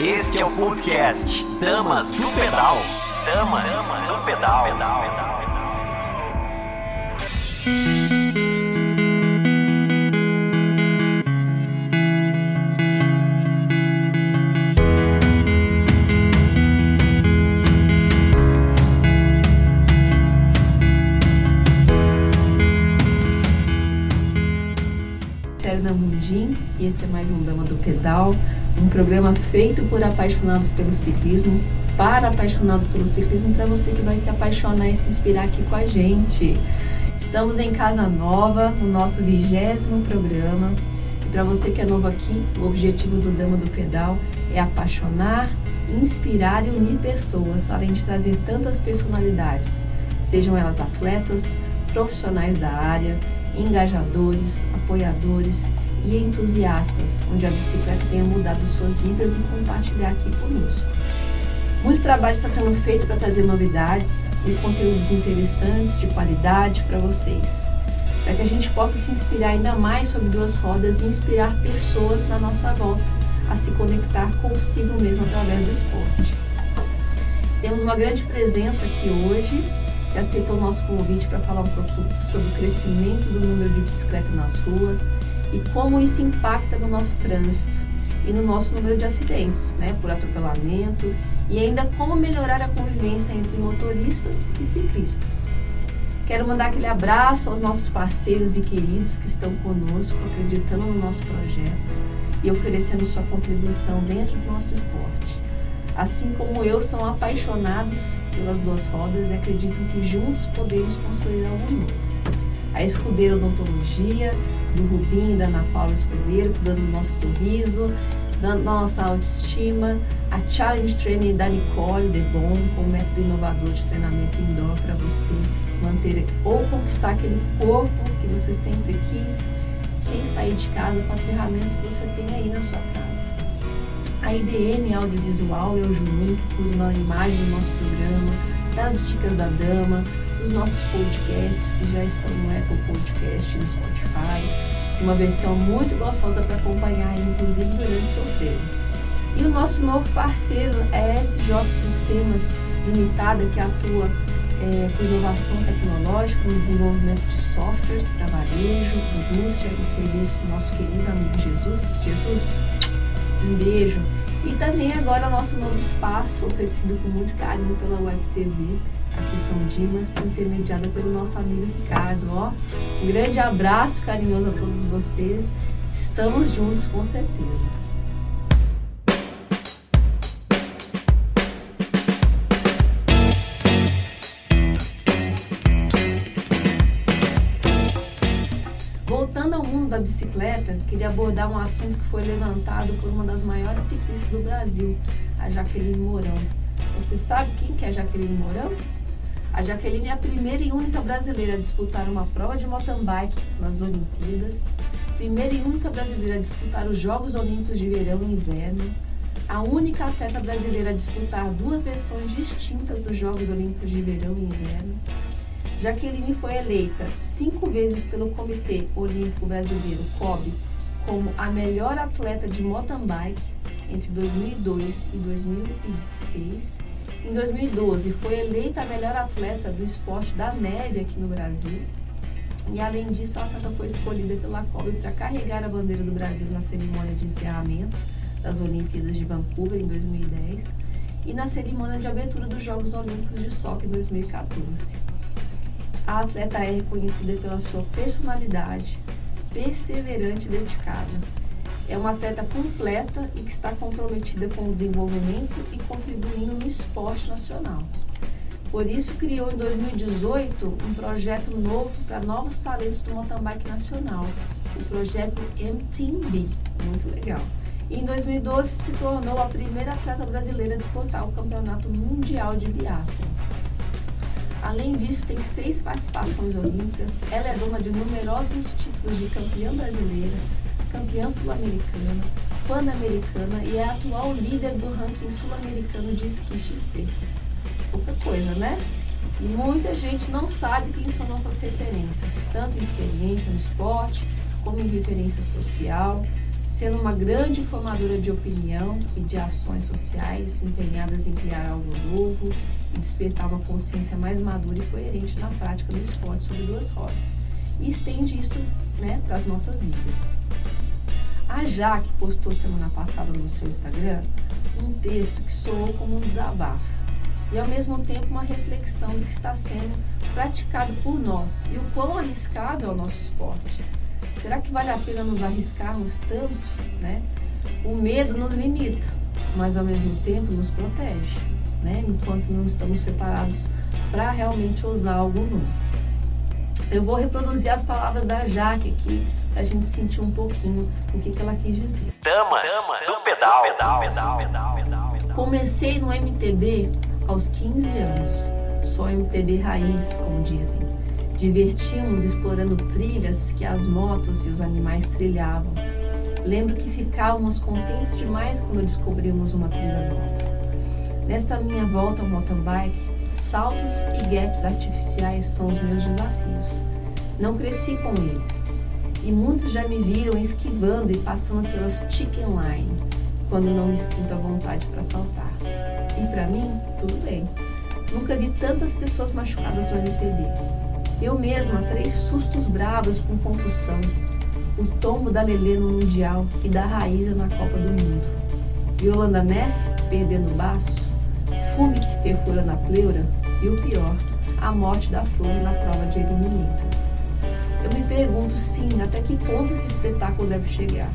Este é o podcast Damas do Pedal. Damas do Pedal. Terna Mundim e esse é mais um Dama do Pedal, um programa feito por apaixonados pelo ciclismo, para apaixonados pelo ciclismo, para você que vai se apaixonar e se inspirar aqui com a gente. Estamos em Casa Nova, no nosso vigésimo programa. E para você que é novo aqui, o objetivo do Dama do Pedal é apaixonar, inspirar e unir pessoas, além de trazer tantas personalidades, sejam elas atletas, profissionais da área, engajadores, apoiadores e entusiastas, onde a bicicleta tenha mudado suas vidas e compartilhar aqui conosco. Muito trabalho está sendo feito para trazer novidades e conteúdos interessantes, de qualidade para vocês, para que a gente possa se inspirar ainda mais sobre duas rodas e inspirar pessoas na nossa volta a se conectar consigo mesmo através do esporte. Temos uma grande presença aqui hoje que aceitou o nosso convite para falar um pouquinho sobre o crescimento do número de bicicletas nas ruas e como isso impacta no nosso trânsito e no nosso número de acidentes, né, por atropelamento e ainda como melhorar a convivência entre motoristas e ciclistas. Quero mandar aquele abraço aos nossos parceiros e queridos que estão conosco, acreditando no nosso projeto e oferecendo sua contribuição dentro do nosso esporte assim como eu, são apaixonados pelas duas rodas e acreditam que juntos podemos construir algo novo. A Escudeira Odontologia, do Rubinho e da Ana Paula Escudeiro, cuidando do nosso sorriso, da nossa autoestima, a Challenge Training da Nicole Debon, com um método inovador de treinamento indoor para você manter ou conquistar aquele corpo que você sempre quis, sem sair de casa com as ferramentas que você tem aí na sua casa. A IDM Audiovisual é o Juninho que cuida da imagem do nosso programa, das dicas da dama, dos nossos podcasts que já estão no Apple Podcast no Spotify. Uma versão muito gostosa para acompanhar, inclusive durante seu treino. E o nosso novo parceiro é SJ Sistemas Limitada, que atua é, com inovação tecnológica no desenvolvimento de softwares para varejo, indústria e serviço do nosso querido amigo Jesus. Jesus, um beijo. E também agora nosso novo espaço, oferecido com muito carinho pela Web TV, aqui São Dimas, intermediada pelo nosso amigo Ricardo. Ó. Um grande abraço carinhoso a todos vocês. Estamos juntos com certeza. Voltando ao mundo da bicicleta, queria abordar um assunto que foi levantado por uma das maiores ciclistas do Brasil, a Jaqueline Mourão. Você sabe quem que é a Jaqueline Mourão? A Jaqueline é a primeira e única brasileira a disputar uma prova de mountain bike nas Olimpíadas, primeira e única brasileira a disputar os Jogos Olímpicos de Verão e Inverno, a única atleta brasileira a disputar duas versões distintas dos Jogos Olímpicos de Verão e Inverno, Jaqueline foi eleita cinco vezes pelo Comitê Olímpico Brasileiro, COB, como a melhor atleta de mountain bike entre 2002 e 2006. Em 2012, foi eleita a melhor atleta do esporte da neve aqui no Brasil. E além disso, a atleta foi escolhida pela COB para carregar a bandeira do Brasil na cerimônia de encerramento das Olimpíadas de Vancouver em 2010 e na cerimônia de abertura dos Jogos Olímpicos de Sochi em 2014 a atleta é reconhecida pela sua personalidade, perseverante e dedicada. É uma atleta completa e que está comprometida com o desenvolvimento e contribuindo no esporte nacional. Por isso, criou em 2018 um projeto novo para novos talentos do mountain bike nacional, o projeto MTB, muito legal. E em 2012 se tornou a primeira atleta brasileira a disputar o Campeonato Mundial de Biathlon. Além disso, tem seis participações olímpicas. Ela é dona de numerosos títulos de campeã brasileira, campeã sul-americana, pan-americana e é a atual líder do ranking sul-americano de esqui XC. Pouca coisa, né? E muita gente não sabe quem são nossas referências, tanto em experiência no esporte, como em referência social. sendo uma grande formadora de opinião e de ações sociais empenhadas em criar algo novo e despertar uma consciência mais madura e coerente na prática do esporte sobre duas rodas. E estende isso né, para as nossas vidas. A Jaque postou semana passada no seu Instagram um texto que soou como um desabafo e ao mesmo tempo uma reflexão do que está sendo praticado por nós e o quão arriscado é o nosso esporte. Será que vale a pena nos arriscarmos tanto? Né? O medo nos limita, mas ao mesmo tempo nos protege, né? enquanto não estamos preparados para realmente usar algo novo. Eu vou reproduzir as palavras da Jaque aqui para a gente sentir um pouquinho o que, que ela quis dizer. Damas, Damas do pedal, pedal, pedal, pedal, pedal, pedal. Comecei no MTB aos 15 anos. Sou MTB raiz, como dizem. Divertimos explorando trilhas que as motos e os animais trilhavam. Lembro que ficávamos contentes demais quando descobrimos uma trilha nova. Nesta minha volta ao mountain bike, saltos e gaps artificiais são os meus desafios. Não cresci com eles. E muitos já me viram esquivando e passando pelas chicken line, quando não me sinto à vontade para saltar. E para mim, tudo bem. Nunca vi tantas pessoas machucadas no MTB. Eu mesma, três sustos bravos com concussão. O tombo da Lelê no Mundial e da Raíza na Copa do Mundo. Yolanda Neff perdendo o baço. Fume que perfura na pleura. E o pior, a morte da Flor na prova de eliminator. Eu me pergunto, sim, até que ponto esse espetáculo deve chegar.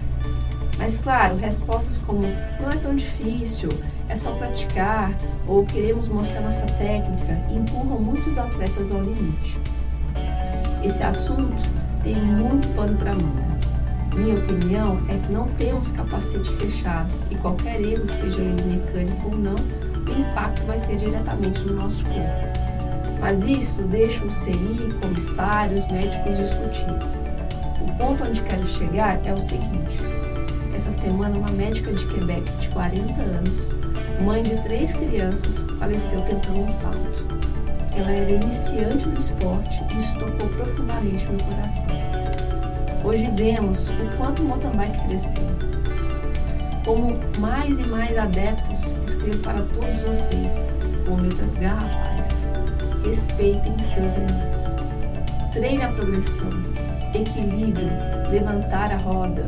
Mas claro, respostas como não é tão difícil, é só praticar ou queremos mostrar nossa técnica empurram muitos atletas ao limite. Esse assunto tem muito pano para manga. Minha opinião é que não temos capacete fechado e qualquer erro, seja ele mecânico ou não, o impacto vai ser diretamente no nosso corpo. Mas isso deixa o CI, comissários, médicos discutir. O ponto onde quero chegar é o seguinte: essa semana, uma médica de Quebec de 40 anos mãe de três crianças, faleceu tentando um salto. Ela era iniciante do esporte e isso tocou profundamente meu coração. Hoje vemos o quanto o mountain bike cresceu. Como mais e mais adeptos, escrevo para todos vocês, com letras garrafais. Respeitem seus limites. Treine a progressão, equilíbrio, levantar a roda,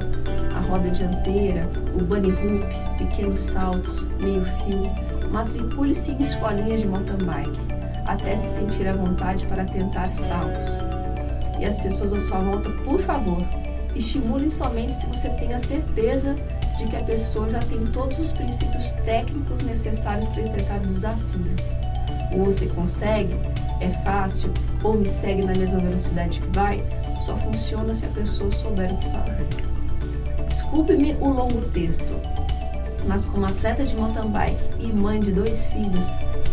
a roda dianteira, o bunny hoop, pequenos saltos, meio fio, matricule-se em escolinhas de mountain bike, até se sentir à vontade para tentar saltos. E as pessoas à sua volta, por favor, estimulem somente se você tem a certeza de que a pessoa já tem todos os princípios técnicos necessários para enfrentar o desafio. Ou você consegue, é fácil, ou me segue na mesma velocidade que vai, só funciona se a pessoa souber o que fazer. Desculpe-me o longo texto, mas como atleta de mountain bike e mãe de dois filhos,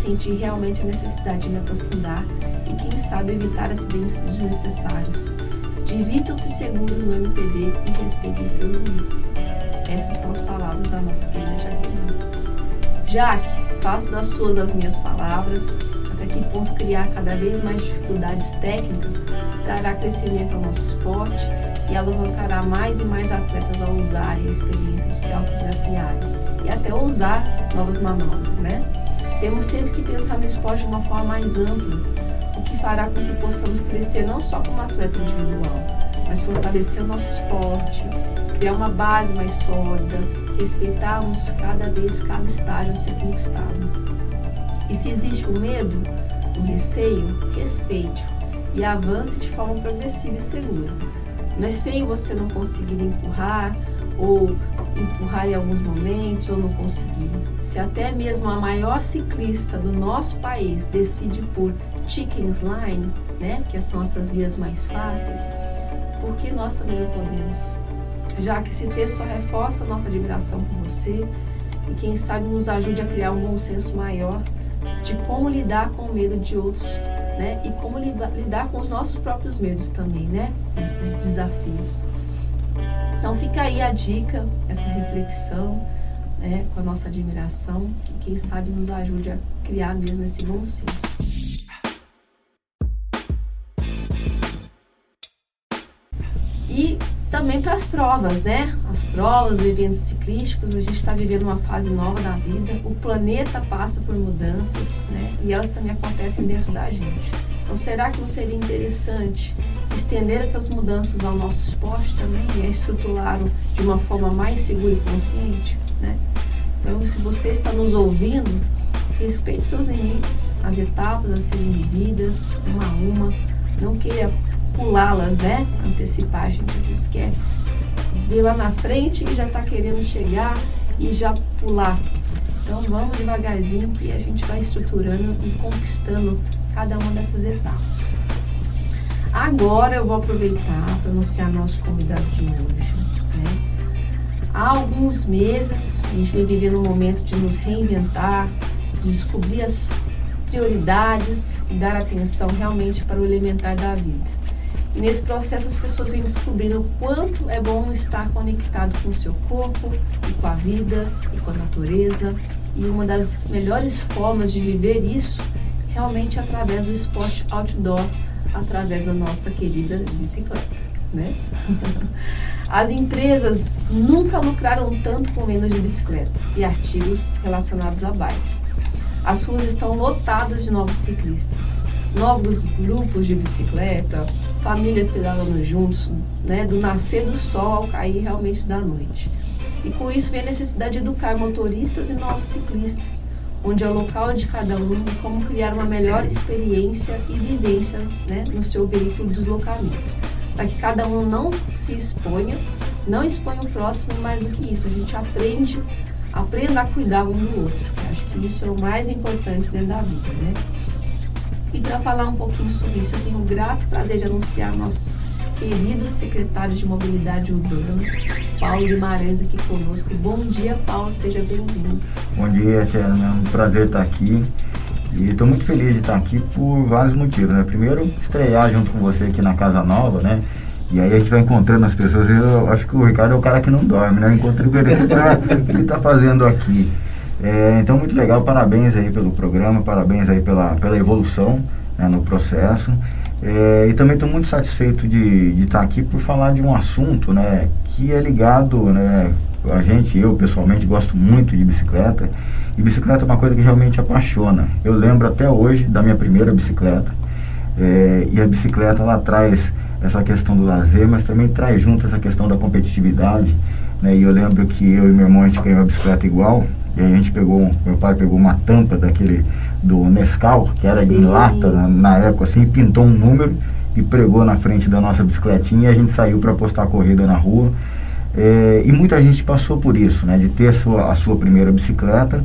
senti realmente a necessidade de me aprofundar e, quem sabe, evitar acidentes desnecessários. Divirtam-se seguros no MPB e respeitem seus limites. Essas são as palavras da nossa querida Jaqueline. Jaque, faço das suas as minhas palavras. Até que ponto criar cada vez mais dificuldades técnicas trará crescimento ao nosso esporte e alavancará mais e mais atletas a usarem a experiência de se autodesafiarem e até usar novas manobras, né? Temos sempre que pensar no esporte de uma forma mais ampla, o que fará com que possamos crescer não só como atleta individual, mas fortalecer o nosso esporte, criar uma base mais sólida, respeitarmos cada vez cada estágio a ser conquistado. E se existe o medo, o receio, respeite-o e avance de forma progressiva e segura. Não é feio você não conseguir empurrar ou empurrar em alguns momentos ou não conseguir. Se até mesmo a maior ciclista do nosso país decide por chickens line, né, que são essas vias mais fáceis, por que nós também não podemos? Já que esse texto reforça nossa admiração por você e quem sabe nos ajude a criar um bom senso maior de como lidar com o medo de outros né? E como lidar com os nossos próprios medos também, né? Esses desafios. Então fica aí a dica, essa reflexão, né? Com a nossa admiração, que quem sabe nos ajude a criar mesmo esse bom senso. Também para as provas, né? As provas, os eventos ciclísticos, a gente está vivendo uma fase nova da vida, o planeta passa por mudanças, né? E elas também acontecem dentro da gente. Então, será que não seria interessante estender essas mudanças ao nosso esporte também e estruturá-lo de uma forma mais segura e consciente, né? Então, se você está nos ouvindo, respeite seus limites, as etapas a serem vividas, uma a uma, não queira pulá-las, né? Antecipar, a gente às vezes quer ver lá na frente e já está querendo chegar e já pular. Então vamos devagarzinho que a gente vai estruturando e conquistando cada uma dessas etapas. Agora eu vou aproveitar para anunciar nosso convidado de hoje. Né? Há alguns meses a gente vem vivendo um momento de nos reinventar, de descobrir as prioridades e dar atenção realmente para o elementar da vida. E nesse processo as pessoas vêm descobrindo o quanto é bom estar conectado com o seu corpo e com a vida e com a natureza. E uma das melhores formas de viver isso realmente é através do esporte outdoor, através da nossa querida bicicleta, né? As empresas nunca lucraram tanto com vendas de bicicleta e artigos relacionados à bike. As ruas estão lotadas de novos ciclistas novos grupos de bicicleta, famílias pedalando juntos, né, do nascer do sol ao cair realmente da noite. E com isso vem a necessidade de educar motoristas e novos ciclistas, onde é o local de cada um como criar uma melhor experiência e vivência né, no seu veículo de deslocamento. Para que cada um não se exponha, não exponha o próximo, mais do que isso, a gente aprende, aprenda a cuidar um do outro. Acho que isso é o mais importante dentro da vida, né? E para falar um pouquinho sobre isso, eu tenho o grato prazer de anunciar nosso querido secretário de Mobilidade Urbana, Paulo Guimarães, aqui conosco. Bom dia, Paulo, seja bem-vindo. Bom dia, Tia, é um prazer estar aqui. E estou muito feliz de estar aqui por vários motivos, né? Primeiro, estrear junto com você aqui na Casa Nova, né? E aí a gente vai encontrando as pessoas. Eu acho que o Ricardo é o cara que não dorme, né? Eu para o que ele está fazendo aqui. É, então, muito legal, parabéns aí pelo programa, parabéns aí pela, pela evolução né, no processo. É, e também estou muito satisfeito de, estar tá aqui por falar de um assunto né, que é ligado, né, a gente, eu pessoalmente gosto muito de bicicleta, e bicicleta é uma coisa que realmente apaixona. Eu lembro até hoje da minha primeira bicicleta, é, e a bicicleta ela traz essa questão do lazer, mas também traz junto essa questão da competitividade. Né, e eu lembro que eu e meu irmão a gente ganhou a bicicleta igual, e a gente pegou, meu pai pegou uma tampa daquele do Nescau, que era Sim. de lata na, na, época assim, pintou um número e pregou na frente da nossa bicicletinha e a gente saiu para postar a corrida na rua. É, e muita gente passou por isso, né, de ter a sua, a sua primeira bicicleta.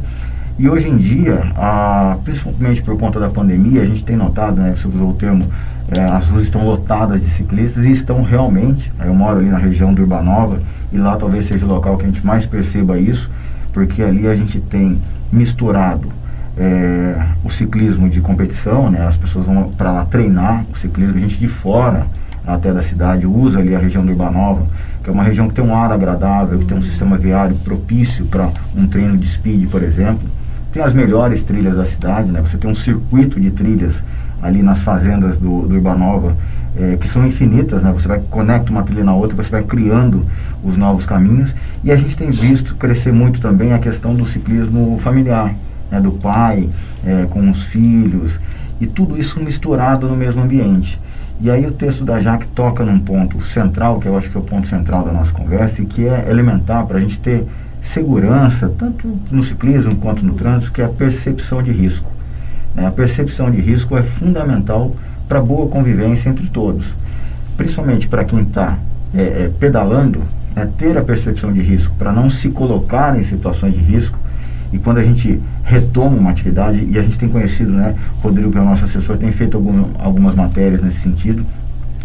E hoje em dia, a, principalmente por conta da pandemia, a gente tem notado, né, você usou o termo, é, as ruas estão lotadas de ciclistas e estão realmente. Eu moro ali na região do Urbanova e lá talvez seja o local que a gente mais perceba isso porque ali a gente tem misturado é, o ciclismo de competição, né? As pessoas vão para lá treinar o ciclismo, a gente de fora até da cidade usa ali a região do Urbanova, que é uma região que tem um ar agradável, que tem um sistema viário propício para um treino de speed, por exemplo. Tem as melhores trilhas da cidade, né? Você tem um circuito de trilhas ali nas fazendas do, do Urbanova é, que são infinitas, né? Você vai conecta uma trilha na outra, você vai criando os novos caminhos. E a gente tem visto crescer muito também a questão do ciclismo familiar, né? do pai é, com os filhos, e tudo isso misturado no mesmo ambiente. E aí o texto da Jaque toca num ponto central, que eu acho que é o ponto central da nossa conversa, e que é elementar para a gente ter segurança, tanto no ciclismo quanto no trânsito, que é a percepção de risco. Né? A percepção de risco é fundamental para boa convivência entre todos. Principalmente para quem está é, é, pedalando, é ter a percepção de risco, para não se colocar em situações de risco. E quando a gente retoma uma atividade, e a gente tem conhecido, né, Rodrigo, que é o nosso assessor, tem feito algum, algumas matérias nesse sentido,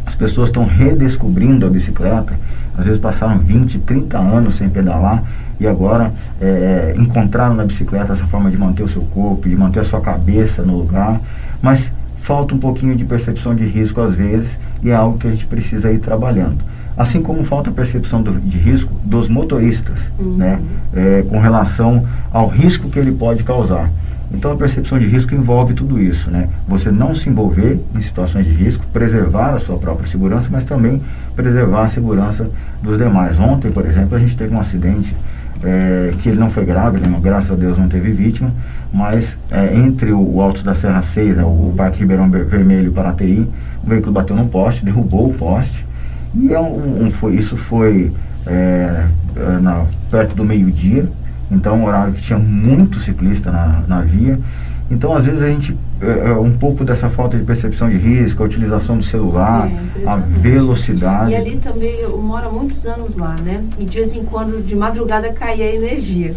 as pessoas estão redescobrindo a bicicleta, às vezes passaram 20, 30 anos sem pedalar e agora é, encontraram na bicicleta essa forma de manter o seu corpo, de manter a sua cabeça no lugar, mas falta um pouquinho de percepção de risco às vezes e é algo que a gente precisa ir trabalhando. assim como falta percepção do, de risco dos motoristas, Uhum. né, é, com relação ao risco que ele pode causar. Então a percepção de risco envolve tudo isso, né? Você não se envolver em situações de risco, preservar a sua própria segurança, mas também preservar a segurança dos demais. Ontem, por exemplo, a gente teve um acidente é, que ele não foi grave, não, graças a Deus não teve vítima, mas é, entre o, o Alto da Serra 6, né, o, Parque Ribeirão Ver- Vermelho e Paraty, o veículo bateu num poste, derrubou o poste, e é um, um- foi, isso foi é, é, na- perto do meio-dia, então um horário que tinha muito ciclista na, na via. Então, às vezes, a gente, é, é, um pouco dessa falta de percepção de risco, a utilização do celular, É, a velocidade. E ali também eu moro há muitos anos lá, né? E de vez em quando, de madrugada, caía a energia.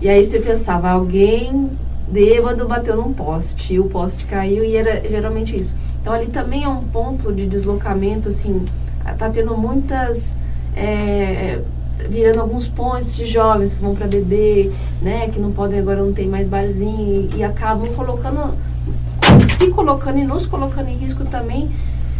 E aí você pensava, alguém bêbado bateu num poste, e o poste caiu e era geralmente isso. Então ali também é um ponto de deslocamento, assim, tá tendo muitas. é, virando alguns pontos de jovens que vão para beber, né? Que não podem agora não tem mais barzinho e, e acabam colocando, se colocando e nos colocando em risco também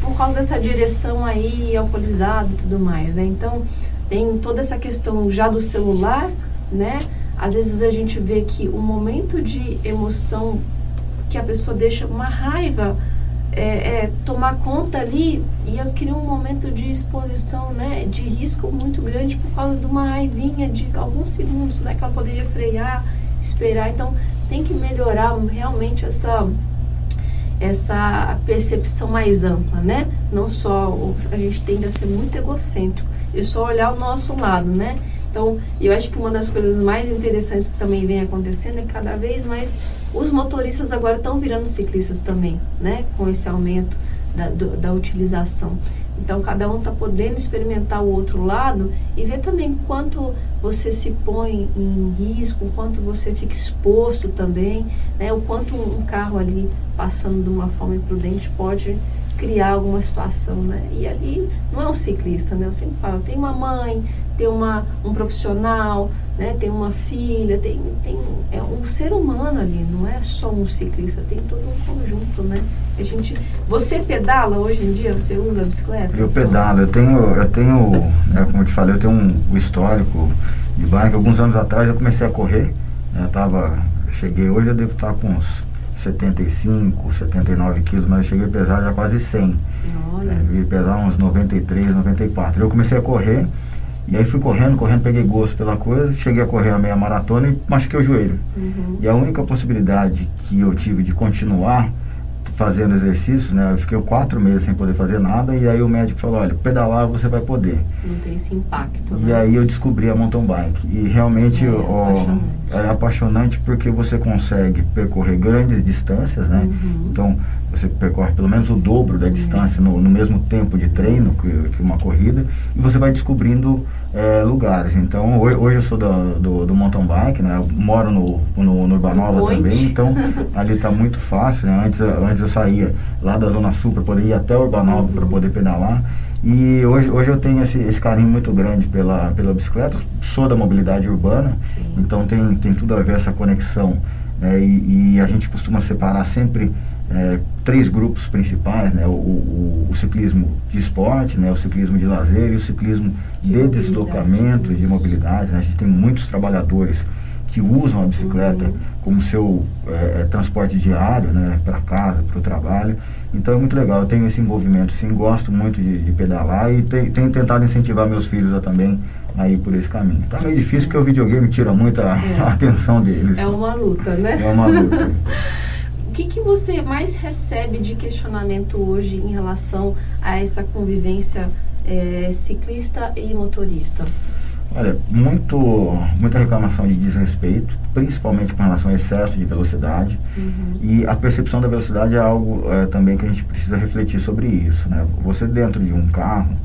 por causa dessa direção aí alcoolizada e tudo mais, né? Então tem toda essa questão já do celular, né? Às vezes a gente vê que o momento de emoção que a pessoa deixa uma raiva é, é, tomar conta ali e eu queria um momento de exposição, né, de risco muito grande por causa de uma raivinha de alguns segundos, né, que ela poderia frear, esperar. Então tem que melhorar realmente essa essa percepção mais ampla, né? Não só a gente tende a ser muito egocêntrico e só olhar o nosso lado, né? Então, eu acho que uma das coisas mais interessantes que também vem acontecendo é cada vez mais os motoristas agora estão virando ciclistas também, né? Com esse aumento da, do- da utilização. Então, cada um está podendo experimentar o outro lado e ver também quanto você se põe em risco, quanto você fica exposto também, né? O quanto um carro ali passando de uma forma imprudente pode criar alguma situação, né? E ali não é um ciclista, né? Eu sempre falo, tem uma mãe, tem uma, um profissional, né? Tem uma filha, tem, tem é um ser humano ali, não é só um ciclista, tem todo um conjunto, né? A gente, você pedala hoje em dia? Você usa a bicicleta? Eu pedalo, eu tenho, eu tenho, né, como eu te falei, eu tenho um, um histórico de bike. Alguns anos atrás eu comecei a correr, né, eu tava, cheguei hoje eu devo estar com uns 75, 79 quilos, mas eu cheguei a pesar já quase 100. Olha, né, ia pesar uns 93, 94. Eu comecei a correr, e aí fui correndo, correndo, peguei gosto pela coisa, cheguei a correr a meia maratona e machuquei o joelho. uhum. E a única possibilidade que eu tive de continuar fazendo exercício, né? Eu fiquei quatro meses sem poder fazer nada e aí o médico falou, olha, pedalar você vai poder. não tem esse impacto, E né? aí eu descobri a mountain bike. E realmente É ó. É apaixonante porque você consegue percorrer grandes distâncias, né? Uhum. Então você percorre pelo menos o dobro da distância no, no mesmo tempo de treino que, que uma corrida e você vai descobrindo é, lugares. Então hoje, hoje eu sou do, do, do mountain bike, né? Eu moro no, no, no Urbanova também, então ali está muito fácil. Né? Antes, antes eu saía lá da Zona Sul para poder ir até Urbanova Uhum. para poder pedalar. E hoje, hoje eu tenho esse, esse carinho muito grande pela, pela bicicleta, sou da mobilidade urbana, Sim. então tem, tem tudo a ver essa conexão. né? e, e a gente costuma separar sempre é, três grupos principais, né? O, o, o ciclismo de esporte, né? o ciclismo de lazer e o ciclismo De de, deslocamento, de mobilidade. Né? A gente tem muitos trabalhadores que usam a bicicleta como seu é, transporte diário, né? para casa, para o trabalho. Então é muito legal, eu tenho esse envolvimento, sim, gosto muito de, de pedalar e te- tenho tentado incentivar meus filhos a também a ir por esse caminho. Tá meio difícil porque o videogame tira muito a, É. atenção deles. É uma luta, né? É uma luta. O que, que você mais recebe de questionamento hoje em relação a essa convivência eh, ciclista e motorista? Olha, muito, muita reclamação de desrespeito, principalmente com relação ao excesso de velocidade. Uhum. E a percepção da velocidade é algo é, também que a gente precisa refletir sobre isso. Né? Você dentro de um carro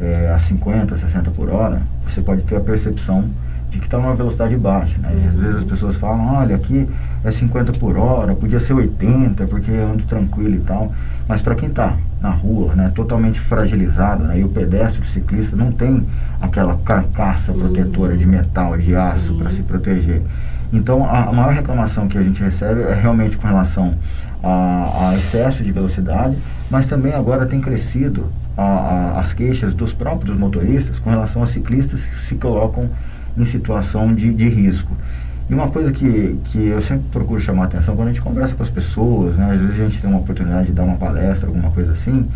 é, a 50, 60 por hora, você pode ter a percepção de que está numa velocidade baixa. Né? E às Uhum. vezes as pessoas falam, olha, aqui é 50 por hora, podia ser 80, porque eu ando tranquilo e tal. Mas para quem está na rua, né, totalmente fragilizado, né, e o pedestre, o ciclista, não tem aquela carcaça Uhum. protetora de metal, de aço para se proteger. Então, a, a, maior reclamação que a gente recebe é realmente com relação a, a excesso de velocidade, mas também agora tem crescido a, as queixas dos próprios motoristas com relação a ciclistas que se colocam em situação de, de risco. E uma coisa que, que eu sempre procuro chamar a atenção, quando a gente conversa com as pessoas, né, às vezes a gente tem uma oportunidade de dar uma palestra, alguma coisa assim,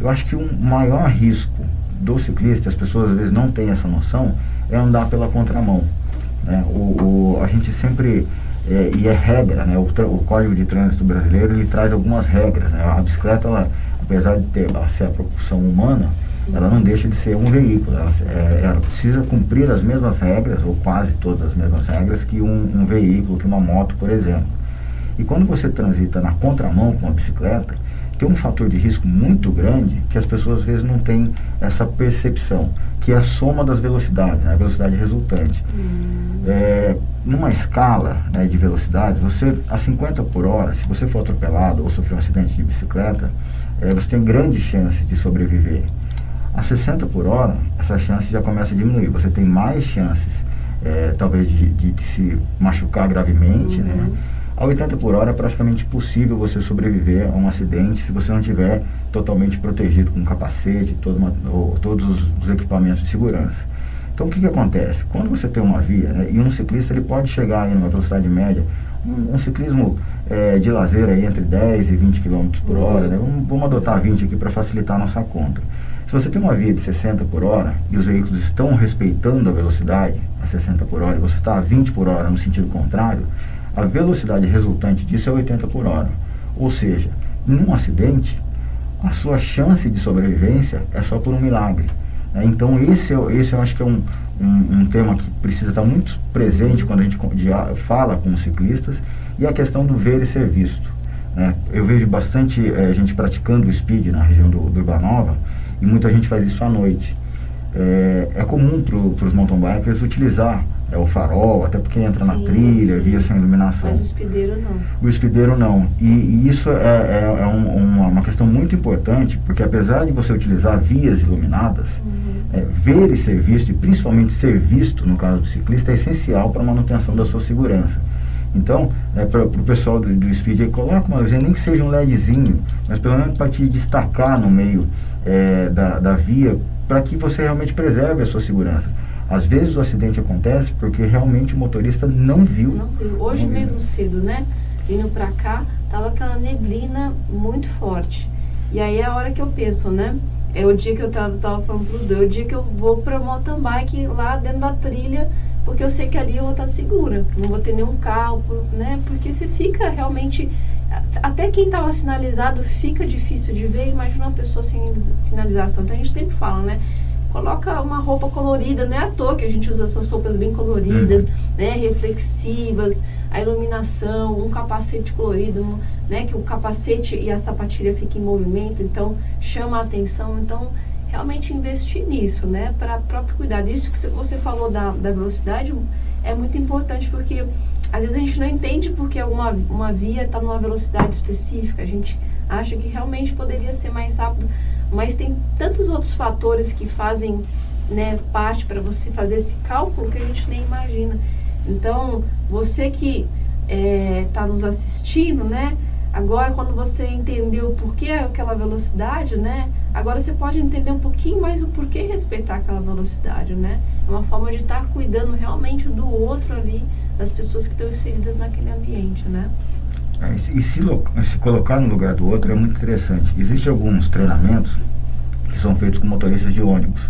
eu acho que o um maior risco do ciclista, as pessoas às vezes não têm essa noção, é andar pela contramão. Né? O, o, a gente sempre, é, e é regra, né? o, o Código de Trânsito Brasileiro ele traz algumas regras. Né? A bicicleta, ela, apesar de ter, ela ser a propulsão humana, ela não deixa de ser um veículo. Ela, é, ela, precisa cumprir as mesmas regras, ou quase todas as mesmas regras, que um, um, veículo, que uma moto, por exemplo. E quando você transita na contramão com uma bicicleta, tem um fator de risco muito grande que as pessoas às vezes não têm essa percepção, que é a soma das velocidades, né, a velocidade resultante. Hum. É, numa escala né, de velocidades, você a 50 por hora, se você for atropelado ou sofrer um acidente de bicicleta, é, você tem grandes chances de sobreviver. A 60 por hora, essa chance já começa a diminuir. Você tem mais chances, é, talvez, de, de, de, se machucar gravemente, né? uhum. né? A 80 por hora é praticamente impossível você sobreviver a um acidente se você não estiver totalmente protegido com capacete, todo uma, ou, todos os, os, equipamentos de segurança. Então o que, que acontece? Quando você tem uma via, né, e um ciclista ele pode chegar aí numa velocidade média, um, um ciclismo é, de lazer aí entre 10 e 20 km por hora, né? vamos, vamos adotar 20 aqui para facilitar a nossa conta. Se você tem uma via de 60 por hora e os veículos estão respeitando a velocidade a 60 por hora e você está a 20 por hora no sentido contrário, a velocidade resultante disso é 80 por hora. Ou seja, em um acidente, a sua chance de sobrevivência é só por um milagre. Né? Então esse, esse eu acho que é um, um, um, tema que precisa estar muito presente quando a gente fala com os ciclistas e a questão do ver e ser visto. Né? Eu vejo bastante é, gente praticando o speed na região do, do Urbanova, e muita gente faz isso à noite. É, é comum para os mountain bikers utilizar é, o farol, até porque entra sim, na trilha, sim. via sem iluminação. Mas o espideiro não. O espideiro não. E, e isso é, é, é um, uma, uma, questão muito importante, porque apesar de você utilizar vias iluminadas, uhum. É, ver e ser visto, e principalmente ser visto, no caso do ciclista, é essencial para a manutenção da sua segurança. Então, é, para o pessoal do, do Speed, coloca uma luzinha, nem que seja um LEDzinho, mas pelo menos para te destacar no meio é, da, da via, para que você realmente preserve a sua segurança. Às vezes o acidente acontece porque realmente o motorista não viu. Não viu. Hoje não mesmo viu. cedo, né? Indo para cá, tava aquela neblina muito forte. E aí é a hora que eu penso, né? É o dia que eu tava, tava falando pro Deus, é o dia que eu vou para mountain bike lá dentro da trilha porque eu sei que ali eu vou estar segura, não vou ter nenhum carro, né? Porque você fica realmente. Até quem estava sinalizado fica difícil de ver, imagina uma pessoa sem sinalização. Então a gente sempre fala, né? Coloca uma roupa colorida, não é à toa que a gente usa essas roupas bem coloridas, uhum. né? Reflexivas, a iluminação, um capacete colorido, né? Que o capacete e a sapatilha fiquem em movimento, então chama a atenção. Então realmente investir nisso, né? Para próprio cuidado. Isso que você falou da, da velocidade é muito importante porque às vezes a gente não entende porque uma, uma via está numa velocidade específica. A gente acha que realmente poderia ser mais rápido, mas tem tantos outros fatores que fazem né, parte para você fazer esse cálculo que a gente nem imagina. Então, você que está é, tá nos assistindo, né? Agora, quando você entendeu por que aquela velocidade, né? Agora você pode entender um pouquinho mais o porquê respeitar aquela velocidade, né? É uma forma de estar cuidando realmente do outro ali, das pessoas que estão inseridas naquele ambiente, né? É, e se, se colocar no lugar do outro é muito interessante. Existem alguns treinamentos que são feitos com motoristas de ônibus,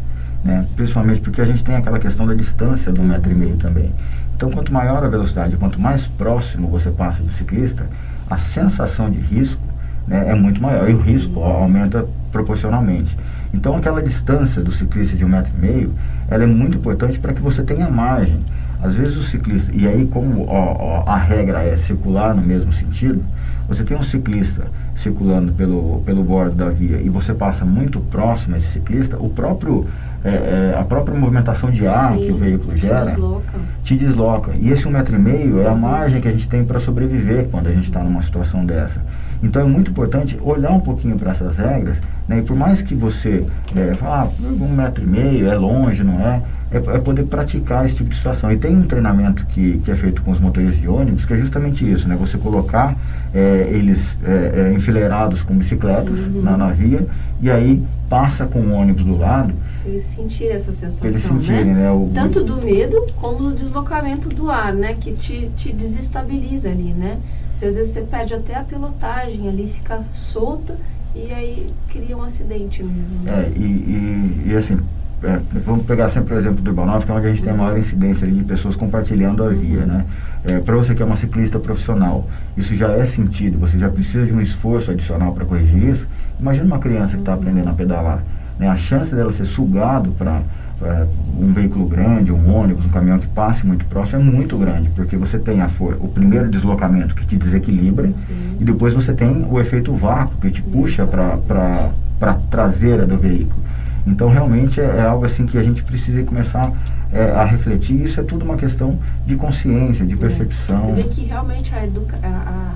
né? Principalmente porque a gente tem aquela questão da distância do metro e meio também. Então, quanto maior a velocidade, quanto mais próximo você passa do ciclista, a sensação de risco né, é muito maior e o risco aumenta proporcionalmente. Então aquela distância do ciclista de um metro e meio, ela é muito importante para que você tenha margem. Às vezes o ciclista, e aí como ó, ó, a regra é circular no mesmo sentido, você tem um ciclista circulando pelo, pelo bordo da via e você passa muito próximo a esse ciclista, o próprio é, é, a própria movimentação de ar Sim, que o veículo gera te desloca. te desloca. E esse um metro e meio é a margem que a gente tem para sobreviver quando a gente está numa situação dessa. Então é muito importante olhar um pouquinho para essas regras, Né? E por mais que você é, ah, um metro e meio, é longe, não é? é? é? poder praticar esse tipo de situação. E tem um treinamento que, que é feito com os motoristas de ônibus, que é justamente isso, né? Você colocar é, eles é, é enfileirados com bicicletas uhum. na, na via, e aí passa com o ônibus do lado. Eles sentirem essa sensação, eles sentirem, né? né? O, Tanto do medo como do deslocamento do ar, né? Que te, te desestabiliza ali, né? Às vezes você perde até a pilotagem ali, fica solta e aí cria um acidente mesmo. Né? É, e, e, e assim, é, vamos pegar sempre o exemplo do Urbanov, que é onde a gente tem a maior incidência de pessoas compartilhando a via, né? É, para você que é uma ciclista profissional, isso já é sentido, você já precisa de um esforço adicional para corrigir isso. Imagina uma criança que está aprendendo a pedalar, né? A chance dela ser sugado para é, um veículo grande, um ônibus, um caminhão que passe muito próximo é muito grande, porque você tem a for o primeiro deslocamento que te desequilibra Sim. e depois você tem o efeito vácuo que te puxa para a traseira do veículo. Então realmente é, é, algo assim que a gente precisa começar é, a refletir. Isso é tudo uma questão de consciência, de é. percepção. Você vê que realmente a, educa a,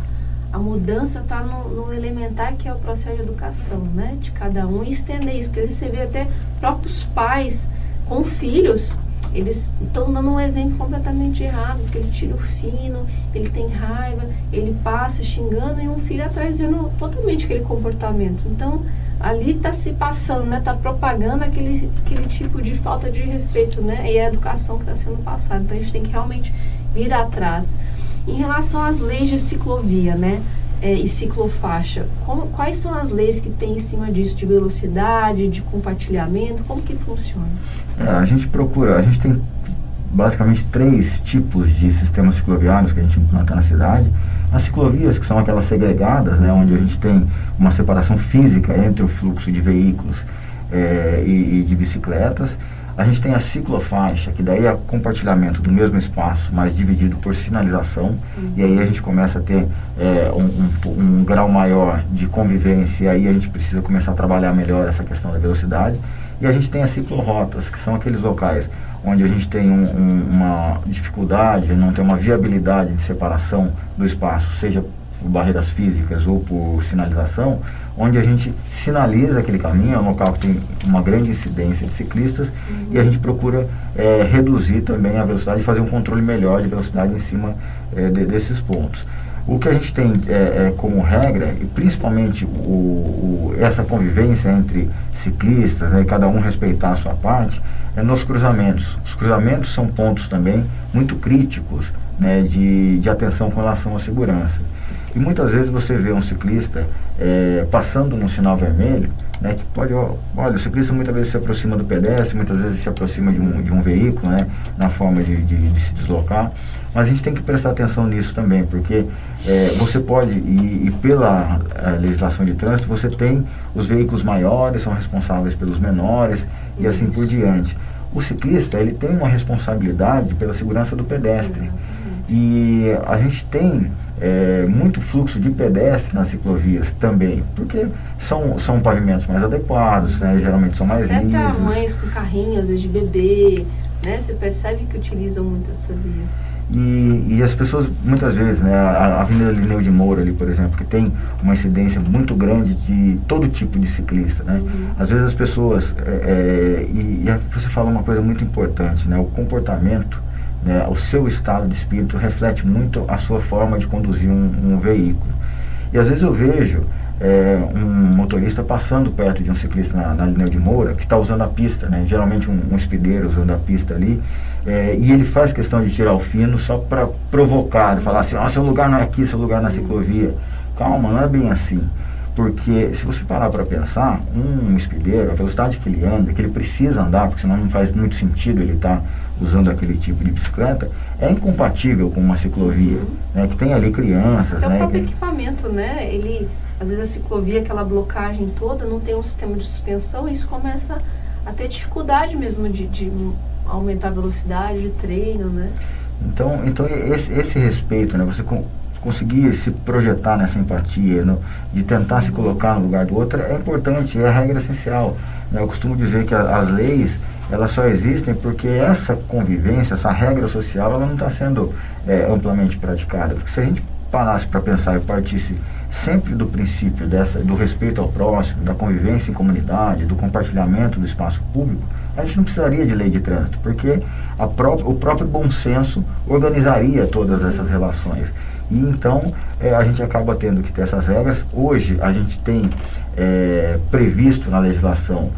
a, a mudança está no, no, elementar que é o processo de educação, né? De cada um e estender isso. Porque às vezes você vê até próprios pais com filhos eles estão dando um exemplo completamente errado, porque ele tira o fino, ele tem raiva, ele passa xingando e um filho atrás vendo totalmente aquele comportamento. Então, ali está se passando, né? Está propagando aquele, aquele tipo de falta de respeito, né? E é a educação que está sendo passada. Então, a gente tem que realmente vir atrás. Em relação às leis de ciclovia, né? É, e ciclofaixa, como, quais são as leis que tem em cima disso, de velocidade, de compartilhamento, como que funciona? É, a gente procura, a gente tem basicamente três tipos de sistemas cicloviários que a gente implanta na cidade. As ciclovias, que são aquelas segregadas, né, onde a gente tem uma separação física entre o fluxo de veículos é, e, e, de bicicletas. A gente tem a ciclofaixa, que daí é compartilhamento do mesmo espaço, mas dividido por sinalização. Uhum. E aí a gente começa a ter é, um, um, um grau maior de convivência, e aí a gente precisa começar a trabalhar melhor essa questão da velocidade. E a gente tem as ciclorotas, que são aqueles locais onde a gente tem um, um, uma dificuldade, não tem uma viabilidade de separação do espaço, seja por barreiras físicas ou por sinalização, onde a gente sinaliza aquele caminho, é um local que tem uma grande incidência de ciclistas uhum. e a gente procura é, reduzir também a velocidade e fazer um controle melhor de velocidade em cima é, de, desses pontos. O que a gente tem é, é, como regra, e principalmente o, o, essa convivência entre ciclistas, né, cada um respeitar a sua parte, é nos cruzamentos. Os cruzamentos são pontos também muito críticos né, de, de atenção com relação à segurança. E muitas vezes você vê um ciclista é, passando num sinal vermelho, né, que pode, olha, o ciclista muitas vezes se aproxima do pedestre, muitas vezes se aproxima de um, de um veículo, né, na forma de, de, de se deslocar. Mas a gente tem que prestar atenção nisso também, porque é, você pode, e, e pela é, legislação de trânsito, você tem os veículos maiores, são responsáveis pelos menores e assim por diante. O ciclista, ele tem uma responsabilidade pela segurança do pedestre. E a gente tem é, muito fluxo de pedestre nas ciclovias também, porque são, são pavimentos mais adequados, né, geralmente são mais Até lisos. Até para mães com carrinhos, às vezes de bebê, né, você percebe que utilizam muito essa via. E, e as pessoas, muitas vezes, né, a, a Avenida Lineu de Moura ali, por exemplo, que tem uma incidência muito grande de todo tipo de ciclista, né? Uhum. Às vezes as pessoas, é, é, e, e você fala uma coisa muito importante, né? O comportamento, né, o seu estado de espírito reflete muito a sua forma de conduzir um, um veículo. E às vezes eu vejo é, um motorista passando perto de um ciclista na, na linha de Moura, que está usando a pista, né? geralmente um, um espideiro usando a pista ali, é, e ele faz questão de tirar o fino só para provocar, falar assim, oh, seu lugar não é aqui, seu lugar na ciclovia. Calma, não é bem assim. Porque se você parar para pensar, um espideiro, a velocidade que ele anda, que ele precisa andar, porque senão não faz muito sentido ele estar tá usando aquele tipo de bicicleta, é incompatível com uma ciclovia, né, que tem ali crianças. É né, o próprio que... equipamento, né? Ele, às vezes a ciclovia, aquela blocagem toda, não tem um sistema de suspensão, e isso começa a ter dificuldade mesmo de, de aumentar a velocidade de treino, né? Então, então esse, esse respeito, né? Você com, conseguir se projetar nessa empatia, no, de tentar se colocar no lugar do outro, é importante, é a regra essencial. Né? Eu costumo dizer que a, as leis elas só existem porque essa convivência, essa regra social, ela não está sendo é, amplamente praticada. Porque se a gente parasse para pensar e partisse sempre do princípio dessa, do respeito ao próximo, da convivência em comunidade, do compartilhamento do espaço público, a gente não precisaria de lei de trânsito, porque pró o próprio bom senso organizaria todas essas relações. E então é, a gente acaba tendo que ter essas regras. Hoje a gente tem é, previsto na legislação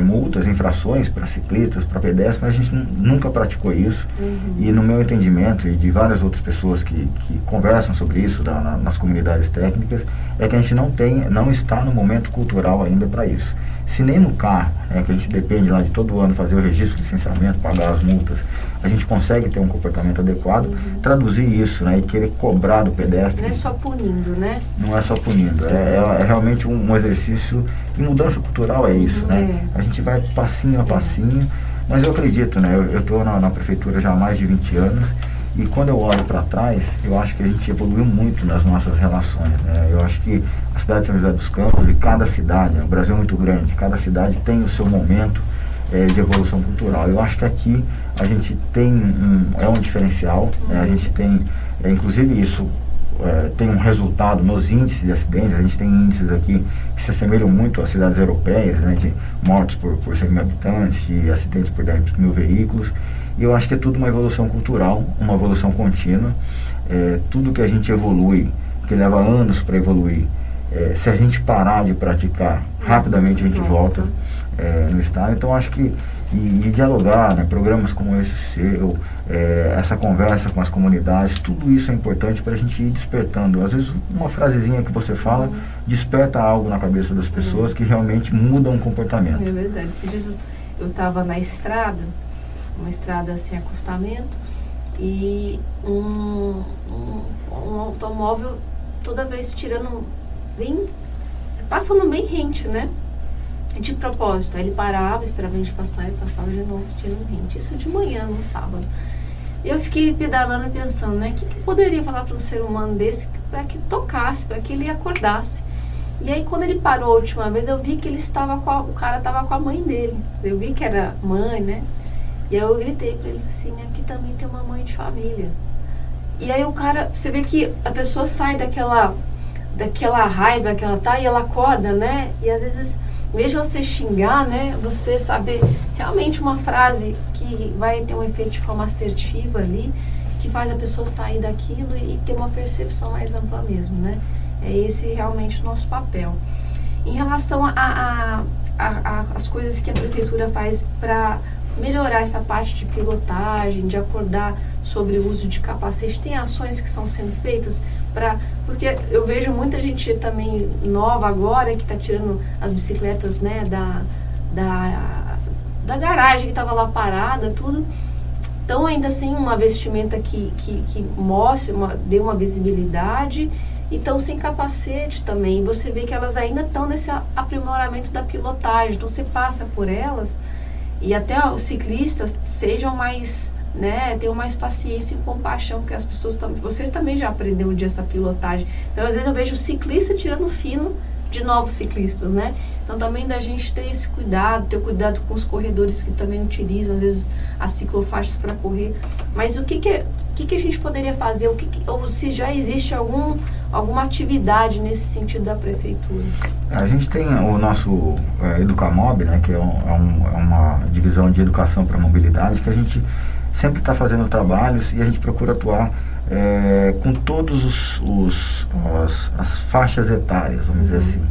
multas, infrações para ciclistas, para pedestres, mas a gente nunca praticou isso. Uhum. E no meu entendimento e de várias outras pessoas que, que conversam sobre isso da, na, nas comunidades técnicas, é que a gente não tem, não está no momento cultural ainda para isso. Se nem no carro, é, que a gente depende lá de todo ano fazer o registro de licenciamento, pagar as multas, a gente consegue ter um comportamento adequado, uhum. traduzir isso né, e querer cobrar do pedestre. Não é só punindo, né? Não é só punindo, é, é, é realmente um, um, exercício de mudança cultural, é isso, né? É. A gente vai passinho a passinho, mas eu acredito, né? Eu estou na, na prefeitura já há mais de 20 anos e quando eu olho para trás, eu acho que a gente evoluiu muito nas nossas relações. Né? Eu acho que a cidade de São José dos Campos, e cada cidade, o Brasil é muito grande, cada cidade tem o seu momento é, de evolução cultural. Eu acho que aqui a gente tem um, é um diferencial, né? a gente tem, é, inclusive isso é, tem um resultado nos índices de acidentes, a gente tem índices aqui que se assemelham muito às cidades europeias, né, de mortes por, por 100 mil habitantes, de acidentes por 10 mil veículos, e eu acho que é tudo uma evolução cultural, uma evolução contínua, é, tudo que a gente evolui, que leva anos para evoluir, é, se a gente parar de praticar, rapidamente a gente volta é, no estado. Então acho que e, e dialogar, né, programas como esse seu, é, essa conversa com as comunidades, tudo isso é importante para a gente ir despertando. Às vezes uma frasezinha que você fala desperta algo na cabeça das pessoas que realmente mudam o comportamento. É verdade. Se diz, eu estava na estrada, uma estrada sem acostamento, e um, um, um automóvel toda vez tirando bem, passando bem rente, né? De propósito, aí ele parava, esperava a gente passar e passava de novo, tirando rente. Isso de manhã, no sábado. Eu fiquei pedalando pensando, né? O que, que poderia falar para um ser humano desse para que tocasse, para que ele acordasse? E aí quando ele parou a última vez, eu vi que ele estava a, o cara estava com a mãe dele. Eu vi que era mãe, né? E aí eu gritei para ele assim, aqui também tem uma mãe de família. E aí o cara, você vê que a pessoa sai daquela daquela raiva que ela tá e ela acorda, né? E às vezes, de você xingar, né, você saber realmente uma frase que vai ter um efeito de forma assertiva ali, que faz a pessoa sair daquilo e ter uma percepção mais ampla mesmo, né? É esse realmente o nosso papel. Em relação a, a, a, a as coisas que a prefeitura faz para melhorar essa parte de pilotagem, de acordar sobre o uso de capacete. Tem ações que estão sendo feitas para. Porque eu vejo muita gente também nova agora que está tirando as bicicletas né, da, da, da garagem que estava lá parada, tudo. Então, ainda sem uma vestimenta que, que, que mostre, uma, dê uma visibilidade e estão sem capacete também. Você vê que elas ainda estão nesse aprimoramento da pilotagem. Então, você passa por elas e até os ciclistas sejam mais, né, tenham mais paciência e compaixão, porque as pessoas também, você também já aprendeu um dia essa pilotagem. Então, às vezes eu vejo o ciclista tirando fino de novos ciclistas, né? Então também da gente ter esse cuidado, ter cuidado com os corredores que também utilizam às vezes as ciclofaixas para correr. Mas o que que, que que a gente poderia fazer? O que, que ou se já existe algum alguma atividade nesse sentido da prefeitura? A gente tem o nosso é, Educamob, né, que é, um, é, é uma divisão de educação para mobilidade, que a gente sempre está fazendo trabalhos e a gente procura atuar é, com todos os, os as, as, faixas etárias, vamos dizer assim.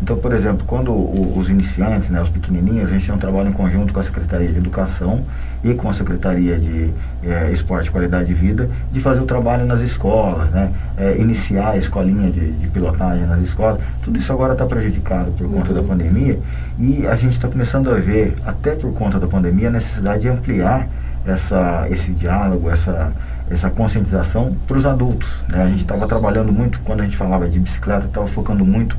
Então, por exemplo, quando o, os iniciantes, né, os pequenininhos, a gente tem um trabalho em conjunto com a Secretaria de Educação e com a Secretaria de é, Esporte e Qualidade de Vida, de fazer o trabalho nas escolas, né, é, iniciar a escolinha de, de, pilotagem nas escolas. Tudo isso agora está prejudicado por conta uhum. da pandemia e a gente está começando a ver, até por conta da pandemia, a necessidade de ampliar essa, esse diálogo, essa essa conscientização para os adultos. Né? A gente estava trabalhando muito, quando a gente falava de bicicleta, estava focando muito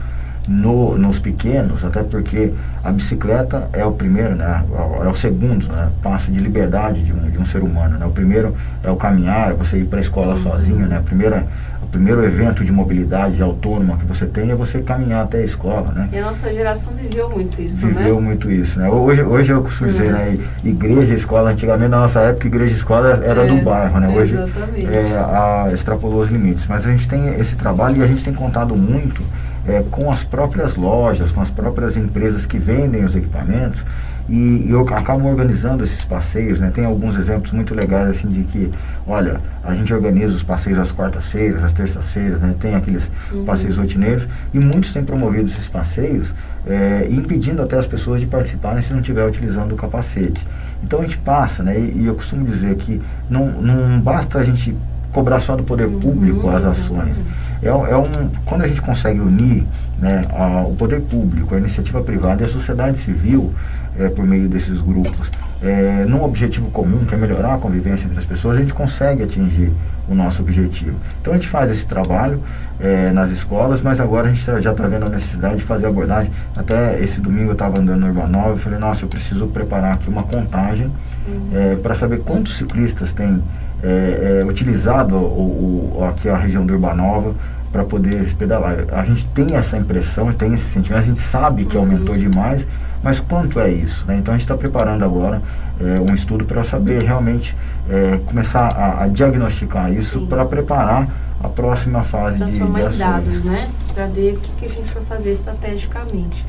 no, nos pequenos, até porque a bicicleta é o primeiro, né, é o segundo né, passo de liberdade de um, de um ser humano. Né? O primeiro é o caminhar, é você ir para a escola sozinho, né? a primeira primeiro evento de mobilidade autônoma que você tem é você caminhar até a escola, né? E a nossa geração viveu muito isso, viveu né? Viveu muito isso, né? Hoje, hoje eu costumo dizer, né? Igreja, escola, antigamente na nossa época, igreja e escola era é, do bairro, né? Hoje é, a, extrapolou os limites. Mas a gente tem esse trabalho e a gente tem contado muito é, com as próprias lojas, com as próprias empresas que vendem os equipamentos, e, eu acabo organizando esses passeios, né? Tem alguns exemplos muito legais assim de que, olha, a gente organiza os passeios às quartas-feiras, às terças-feiras, né? Tem aqueles uhum. passeios rotineiros e muitos têm promovido esses passeios, é, impedindo até as pessoas de participarem se não estiver utilizando o capacete. Então a gente passa, né? E, e, eu costumo dizer que não, não basta a gente cobrar só do poder uhum, público uhum, as ações. É, é, um, quando a gente consegue unir né, a, o poder público, a iniciativa privada e a sociedade civil, é, por meio desses grupos, é, num objetivo comum, que é melhorar a convivência entre as pessoas, a gente consegue atingir o nosso objetivo. Então a gente faz esse trabalho é, nas escolas, mas agora a gente tá, já está vendo a necessidade de fazer abordagem. Até esse domingo eu estava andando no Urbanova e falei, nossa, eu preciso preparar aqui uma contagem uhum. É, para saber quantos ciclistas têm é, é, utilizado o, o, aqui a região do Urbanova para poder pedalar. A gente tem essa impressão, tem esse sentimento, a gente sabe que aumentou demais, mas quanto é isso? Né? Então a gente está preparando agora é, um estudo para saber realmente é, começar a, a, diagnosticar isso para preparar a próxima fase Transformar de, de em dados, né? Para ver o que, que a gente vai fazer estrategicamente.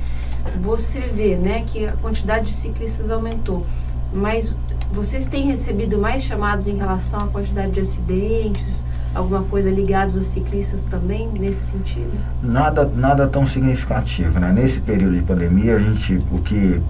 Você vê, né, que a quantidade de ciclistas aumentou, mas vocês têm recebido mais chamados em relação à quantidade de acidentes, alguma coisa ligados a ciclistas também nesse sentido? Nada, nada tão significativo, né? Nesse período de pandemia, a gente, o que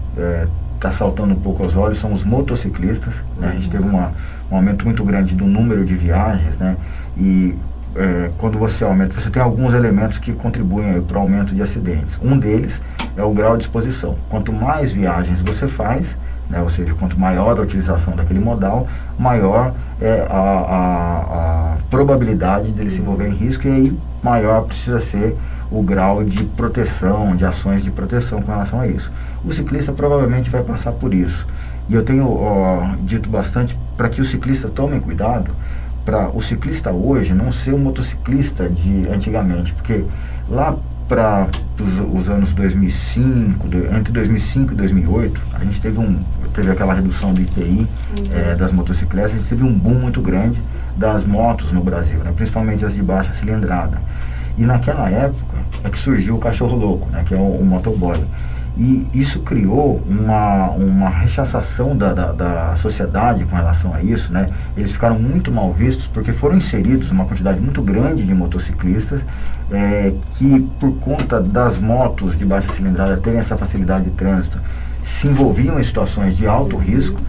está é, saltando um pouco aos olhos são os motociclistas, né? A gente teve uma, um aumento muito grande do número de viagens, né? E é, quando você aumenta, você tem alguns elementos que contribuem para o aumento de acidentes. Um deles é o grau de exposição. Quanto mais viagens você faz, né, ou seja, quanto maior a utilização daquele modal, maior é a, a, a probabilidade dele se envolver em risco e aí maior precisa ser o grau de proteção, de ações de proteção com relação a isso. O ciclista provavelmente vai passar por isso. E eu tenho ó, dito bastante para que o ciclista tome cuidado, para o ciclista hoje não ser o motociclista de antigamente, porque lá para os, os, anos 2005, do, entre 2005 e 2008, a gente teve, um, teve aquela redução do IPI uhum. é, das motocicletas, a gente teve um boom muito grande das motos no Brasil, né, principalmente as de baixa cilindrada. E naquela época é que surgiu o cachorro louco, né, que é o, o motoboy. E isso criou uma, uma rechaçação da, da, da, sociedade com relação a isso, né? Eles ficaram muito mal vistos porque foram inseridos uma quantidade muito grande de motociclistas é, que, por conta das motos de baixa cilindrada terem essa facilidade de trânsito, se envolviam em situações de alto risco.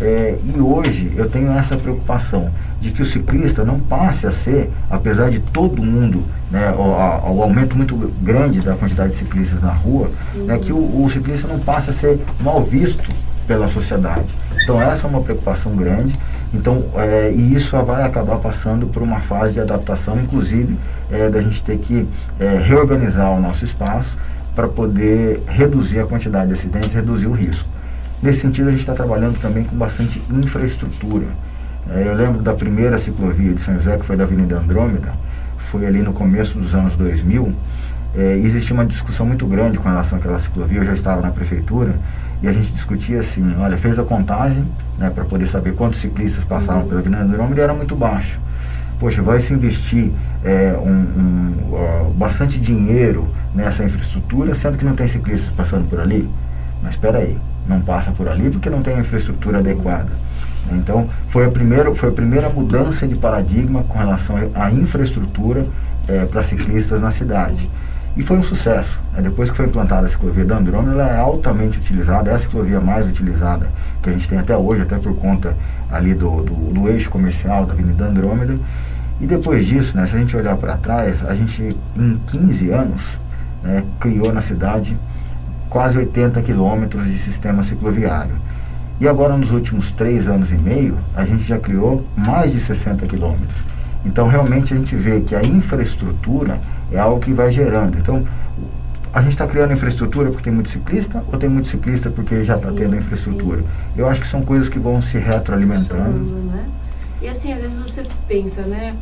É, e hoje eu tenho essa preocupação de que o ciclista não passe a ser, apesar de todo mundo, né, o, a, o aumento muito grande da quantidade de ciclistas na rua, uhum. né, que o, o, ciclista não passe a ser mal visto pela sociedade. Então essa é uma preocupação grande. Então, é, e isso vai acabar passando por uma fase de adaptação, inclusive é, da gente ter que é, reorganizar o nosso espaço para poder reduzir a quantidade de acidentes, reduzir o risco. Nesse sentido, a gente está trabalhando também com bastante infraestrutura. É, eu lembro da primeira ciclovia de São José, que foi da Avenida Andrômeda, foi ali no começo dos anos 2000. É, existia uma discussão muito grande com relação àquela ciclovia, eu já estava na prefeitura, e a gente discutia assim, olha, fez a contagem, né, para poder saber quantos ciclistas passavam pela Avenida Andrômeda e era muito baixo. Poxa, vai se investir é, um, um, uh, bastante dinheiro nessa infraestrutura, sendo que não tem ciclistas passando por ali? Mas espera aí, não passa por ali porque não tem infraestrutura adequada. Então, foi a primeira, foi a primeira mudança de paradigma com relação à infraestrutura é, para ciclistas na cidade. E foi um sucesso. Né? Depois que foi implantada a ciclovia da Andrômeda, ela é altamente utilizada, é a ciclovia mais utilizada que a gente tem até hoje, até por conta ali do, do, do eixo comercial da Avenida Andrômeda. E depois disso, né, se a gente olhar para trás, a gente em 15 anos né, criou na cidade quase 80 quilômetros de sistema cicloviário. E agora, nos últimos três anos e meio, a gente já criou mais de 60 quilômetros. Então, realmente, a gente vê que a infraestrutura é algo que vai gerando. Então, a gente está criando infraestrutura porque tem muito ciclista ou tem muito ciclista porque já está tendo infraestrutura? Sim. Eu acho que são coisas que vão se retroalimentando. né? E assim, às vezes você pensa, né?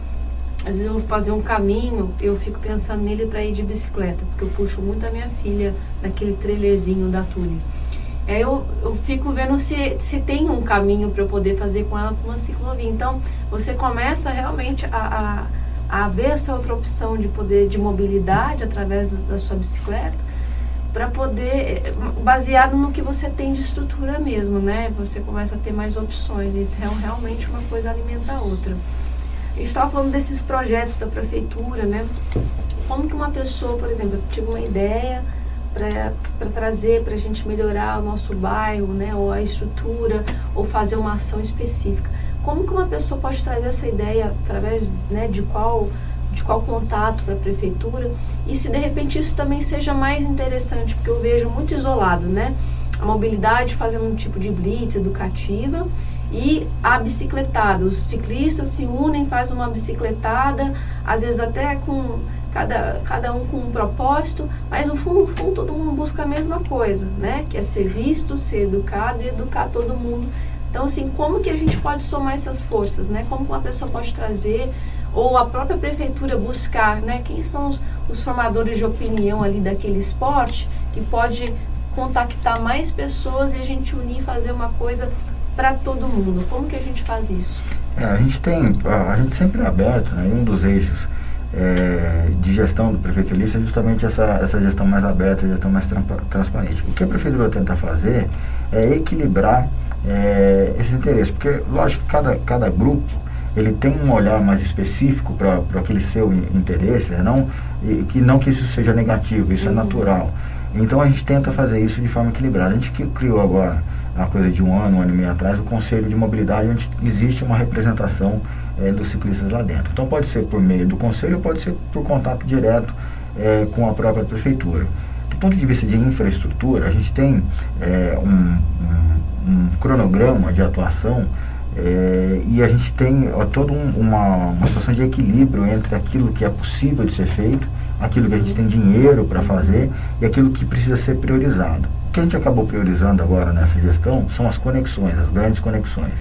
Às vezes eu vou fazer um caminho, eu fico pensando nele para ir de bicicleta, porque eu puxo muito a minha filha naquele trailerzinho da Tule. Aí eu, eu fico vendo se, se tem um caminho para eu poder fazer com ela uma ciclovia. Então, você começa realmente a, a, a ver essa outra opção de poder de mobilidade através da sua bicicleta para poder, baseado no que você tem de estrutura mesmo, né? Você começa a ter mais opções. Então, realmente, uma coisa alimenta a outra. Estava falando desses projetos da prefeitura, né? Como que uma pessoa, por exemplo, eu tive uma ideia para trazer, para a gente melhorar o nosso bairro, né? Ou a estrutura, ou fazer uma ação específica. Como que uma pessoa pode trazer essa ideia através né, de qual de qual contato para a prefeitura e se de repente isso também seja mais interessante, porque eu vejo muito isolado, né? A mobilidade fazendo um tipo de blitz educativa e a bicicletada. Os ciclistas se unem, fazem uma bicicletada, às vezes até com cada, cada um com um propósito, mas no fundo, no fundo todo mundo busca a mesma coisa, né? Que é ser visto, ser educado e educar todo mundo. Então, assim, como que a gente pode somar essas forças, né? Como uma pessoa pode trazer ou a própria prefeitura buscar, né, quem são os, os, formadores de opinião ali daquele esporte que pode contactar mais pessoas e a gente unir e fazer uma coisa para todo mundo. Como que a gente faz isso? É, a gente tem, a, gente sempre é aberto, né, um dos eixos é, de gestão do prefeito Elício é justamente essa, essa gestão mais aberta, gestão mais transparente. O que a prefeitura tenta fazer é equilibrar é, esses interesses, porque lógico que cada, cada grupo ele tem um olhar mais específico para aquele seu interesse, né? não, e, que não que isso seja negativo, isso é uhum. é natural. Então a gente tenta fazer isso de forma equilibrada. A gente criou agora, a coisa de um ano, um ano e meio atrás, o Conselho de Mobilidade, onde existe uma representação é, dos ciclistas lá dentro. Então pode ser por meio do Conselho, pode ser por contato direto é, com a própria Prefeitura. Do ponto de vista de infraestrutura, a gente tem é, um, um, um cronograma de atuação é, e a gente tem ó, toda um, uma, uma situação de equilíbrio entre aquilo que é possível de ser feito, aquilo que a gente tem dinheiro para fazer e aquilo que precisa ser priorizado. O que a gente acabou priorizando agora nessa gestão são as conexões, as grandes conexões.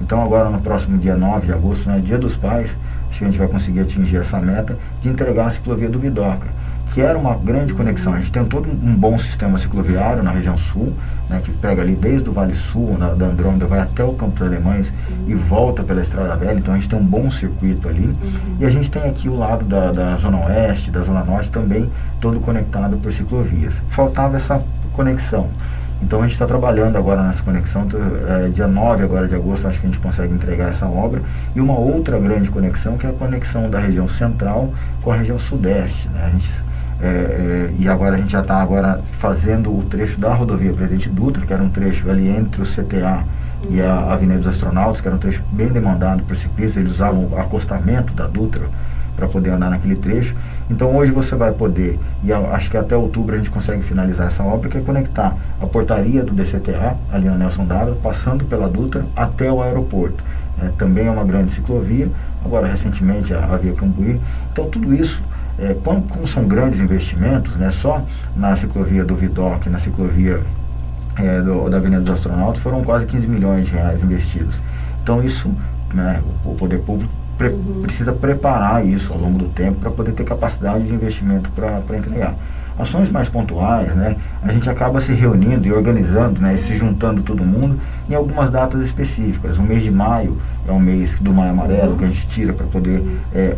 Então agora no próximo dia 9 de agosto, né, dia dos pais, acho que a gente vai conseguir atingir essa meta de entregar a ciclovia do Vidoca que era uma grande conexão. A gente tem todo um bom sistema cicloviário na região sul, né, que pega ali desde o Vale Sul, na, da Andrômeda, vai até o Campo dos Alemães e volta pela Estrada Velha, então a gente tem um bom circuito ali. E a gente tem aqui o lado da, da Zona Oeste, da Zona Norte também, todo conectado por ciclovias. Faltava essa conexão. Então a gente está trabalhando agora nessa conexão, é, dia 9 agora de agosto acho que a gente consegue entregar essa obra. E uma outra grande conexão que é a conexão da região central com a região sudeste. Né? Gente é, é, e agora a gente já está agora fazendo o trecho da rodovia Presidente Dutra, que era um trecho ali entre o CTA e a Avenida dos Astronautas, que era um trecho bem demandado por ciclistas, eles usavam o acostamento da Dutra para poder andar naquele trecho. Então hoje você vai poder, e acho que até outubro a gente consegue finalizar essa obra, que é conectar a portaria do DCTA, ali na Nelson Dávila, passando pela Dutra até o aeroporto. É, também é uma grande ciclovia, agora recentemente a, a Via Cambuí. Então tudo isso é, como, como, são grandes investimentos, né, só na ciclovia do Vidoc, na ciclovia é, do, da Avenida dos Astronautas, foram quase 15 milhões de reais investidos. Então isso, né, o, o poder público pre uhum. precisa preparar isso ao longo do tempo para poder ter capacidade de investimento para entregar. Ações mais pontuais, né, a gente acaba se reunindo e organizando, né, e se juntando todo mundo em algumas datas específicas. O mês de maio é o mês do Maio Amarelo, que a gente tira para poder é,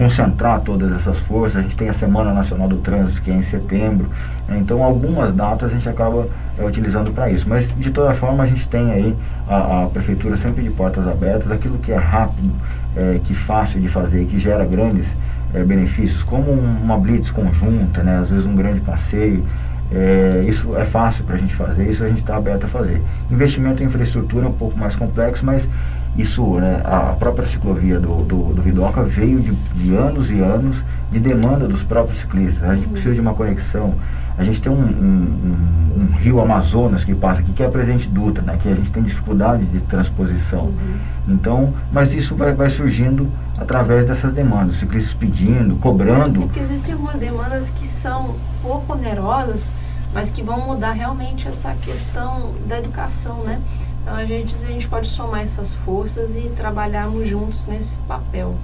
concentrar todas essas forças. A gente tem a Semana Nacional do Trânsito, que é em setembro. Né? Então, algumas datas a gente acaba é, utilizando para isso. Mas, de toda forma, a gente tem aí a, a, Prefeitura sempre de portas abertas, aquilo que é rápido, é, que fácil de fazer, que gera grandes é, benefícios, como uma blitz conjunta, né? às vezes um grande passeio. É, isso é fácil para a gente fazer, isso a gente está aberto a fazer. Investimento em infraestrutura é um pouco mais complexo, mas isso, né, a própria ciclovia do, do, do Vidoca veio de, de, anos e anos de demanda dos próprios ciclistas. A gente precisa de uma conexão. A gente tem um, um, um, um rio Amazonas que passa aqui, que é a Presidente Dutra, né, que a gente tem dificuldade de transposição. Uhum. Então, mas isso vai, vai surgindo através dessas demandas, ciclistas pedindo, cobrando. Porque existem algumas demandas que são pouco onerosas, mas que vão mudar realmente essa questão da educação, né? Então a gente, a gente pode somar essas forças e trabalharmos juntos nesse papel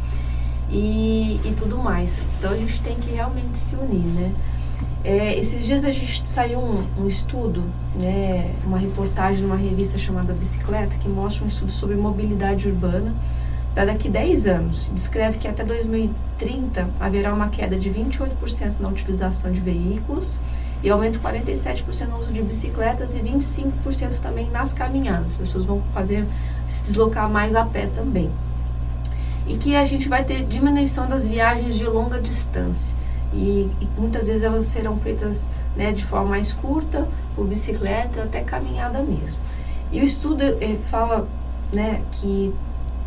e, e tudo mais. Então a gente tem que realmente se unir, né? É, esses dias a gente saiu um, um, estudo, né, uma reportagem numa revista chamada Bicicleta, que mostra um estudo sobre mobilidade urbana para daqui 10 anos. Descreve que até 2030 haverá uma queda de 28% na utilização de veículos e aumento de 47% no uso de bicicletas e 25% também nas caminhadas. As pessoas vão fazer se deslocar mais a pé também. E que a gente vai ter diminuição das viagens de longa distância. E, e muitas vezes elas serão feitas né, de forma mais curta, por bicicleta, até caminhada mesmo. E o estudo eh, fala né, que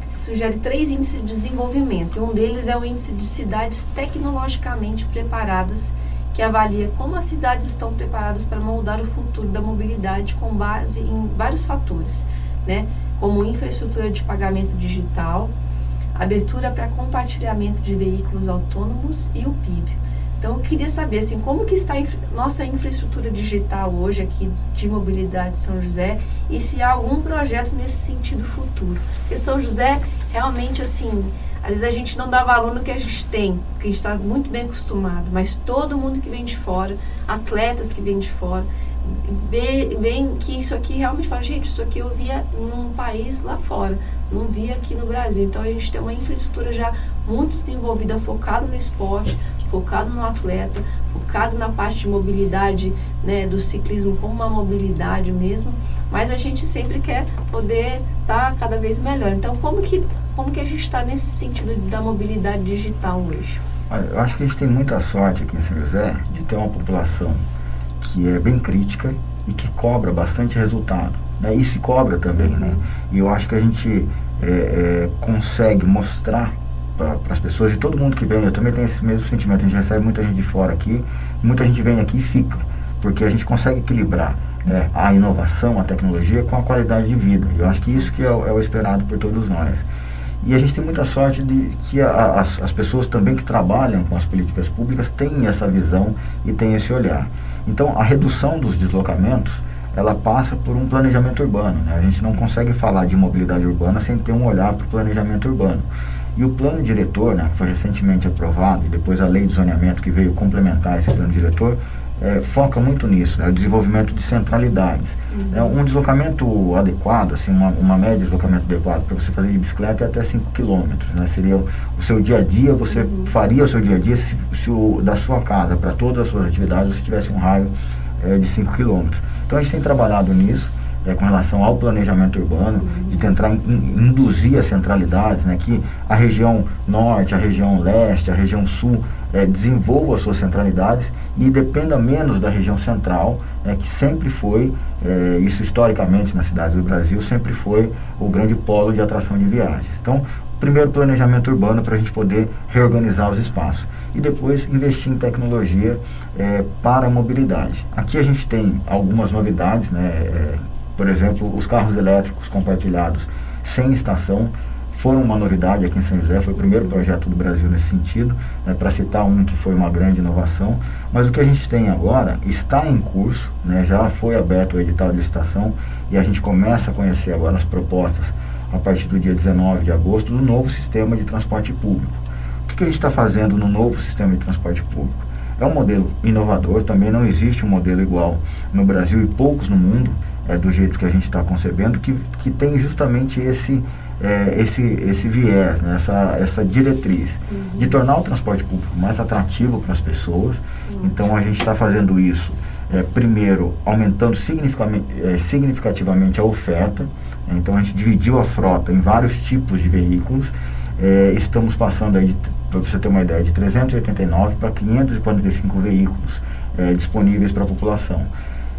sugere três índices de desenvolvimento. E um deles é o índice de cidades tecnologicamente preparadas, que avalia como as cidades estão preparadas para moldar o futuro da mobilidade com base em vários fatores, né? como infraestrutura de pagamento digital, abertura para compartilhamento de veículos autônomos e o PIB. Então eu queria saber assim, como que está a infra nossa infraestrutura digital hoje aqui de mobilidade de São José e se há algum projeto nesse sentido futuro. Porque São José realmente assim, às vezes a gente não dá valor no que a gente tem, porque a gente está muito bem acostumado, mas todo mundo que vem de fora, atletas que vêm de fora, veem que isso aqui realmente fala, gente, isso aqui eu via num país lá fora, não via aqui no Brasil. Então a gente tem uma infraestrutura já muito desenvolvida, focada no esporte, focado no atleta, focado na parte de mobilidade, né, do ciclismo como uma mobilidade mesmo, mas a gente sempre quer poder estar tá cada vez melhor. Então, como que, como que a gente está nesse sentido da mobilidade digital hoje? Olha, eu acho que a gente tem muita sorte aqui em São José de ter uma população que é bem crítica e que cobra bastante resultado. Né? E se cobra também, né? E eu acho que a gente é, é, consegue mostrar para as pessoas e todo mundo que vem, eu também tenho esse mesmo sentimento. A gente recebe muita gente de fora aqui, muita gente vem aqui e fica, porque a gente consegue equilibrar né, a inovação, a tecnologia com a qualidade de vida. Eu acho que isso que é, é o esperado por todos nós. E a gente tem muita sorte de que a, as, as pessoas também que trabalham com as políticas públicas têm essa visão e têm esse olhar. Então, a redução dos deslocamentos, ela passa por um planejamento urbano. Né? A gente não consegue falar de mobilidade urbana sem ter um olhar para o planejamento urbano. E o plano diretor, né, que foi recentemente aprovado, e depois a lei de zoneamento que veio complementar esse plano diretor, é, foca muito nisso, né, o desenvolvimento de centralidades. Uhum. É, um deslocamento adequado, assim, uma, uma média de deslocamento adequado para você fazer de bicicleta é até 5 km. Né, seria o, o, seu dia a dia, você uhum. faria o seu dia a dia se, se o, da sua casa para todas as suas atividades você tivesse um raio é, de 5 km. Então a gente tem trabalhado nisso é, com relação ao planejamento urbano, de tentar in, induzir as centralidades, né, que a região norte, a região leste, a região sul é, desenvolva as suas centralidades e dependa menos da região central, é, que sempre foi, é, isso historicamente nas cidades do Brasil, sempre foi o grande polo de atração de viagens. Então, primeiro planejamento urbano para a gente poder reorganizar os espaços e depois investir em tecnologia é, para a mobilidade. Aqui a gente tem algumas novidades, né, é, por exemplo, os carros elétricos compartilhados sem estação foram uma novidade aqui em São José, foi o primeiro projeto do Brasil nesse sentido, né, para citar um que foi uma grande inovação. Mas o que a gente tem agora está em curso, né, já foi aberto o edital de licitação e a gente começa a conhecer agora as propostas a partir do dia 19 de agosto do novo sistema de transporte público. O que, que a gente está fazendo no novo sistema de transporte público? É um modelo inovador, também não existe um modelo igual no Brasil e poucos no mundo é, do jeito que a gente está concebendo, que, que tem justamente esse, é, esse, esse viés, né, essa, essa diretriz uhum. de tornar o transporte público mais atrativo para as pessoas. Uhum. Então a gente está fazendo isso, é, primeiro, aumentando significativamente, é, significativamente a oferta. Né, então a gente dividiu a frota em vários tipos de veículos. É, estamos passando aí, para você ter uma ideia, de 389 para 545 veículos é, disponíveis para a população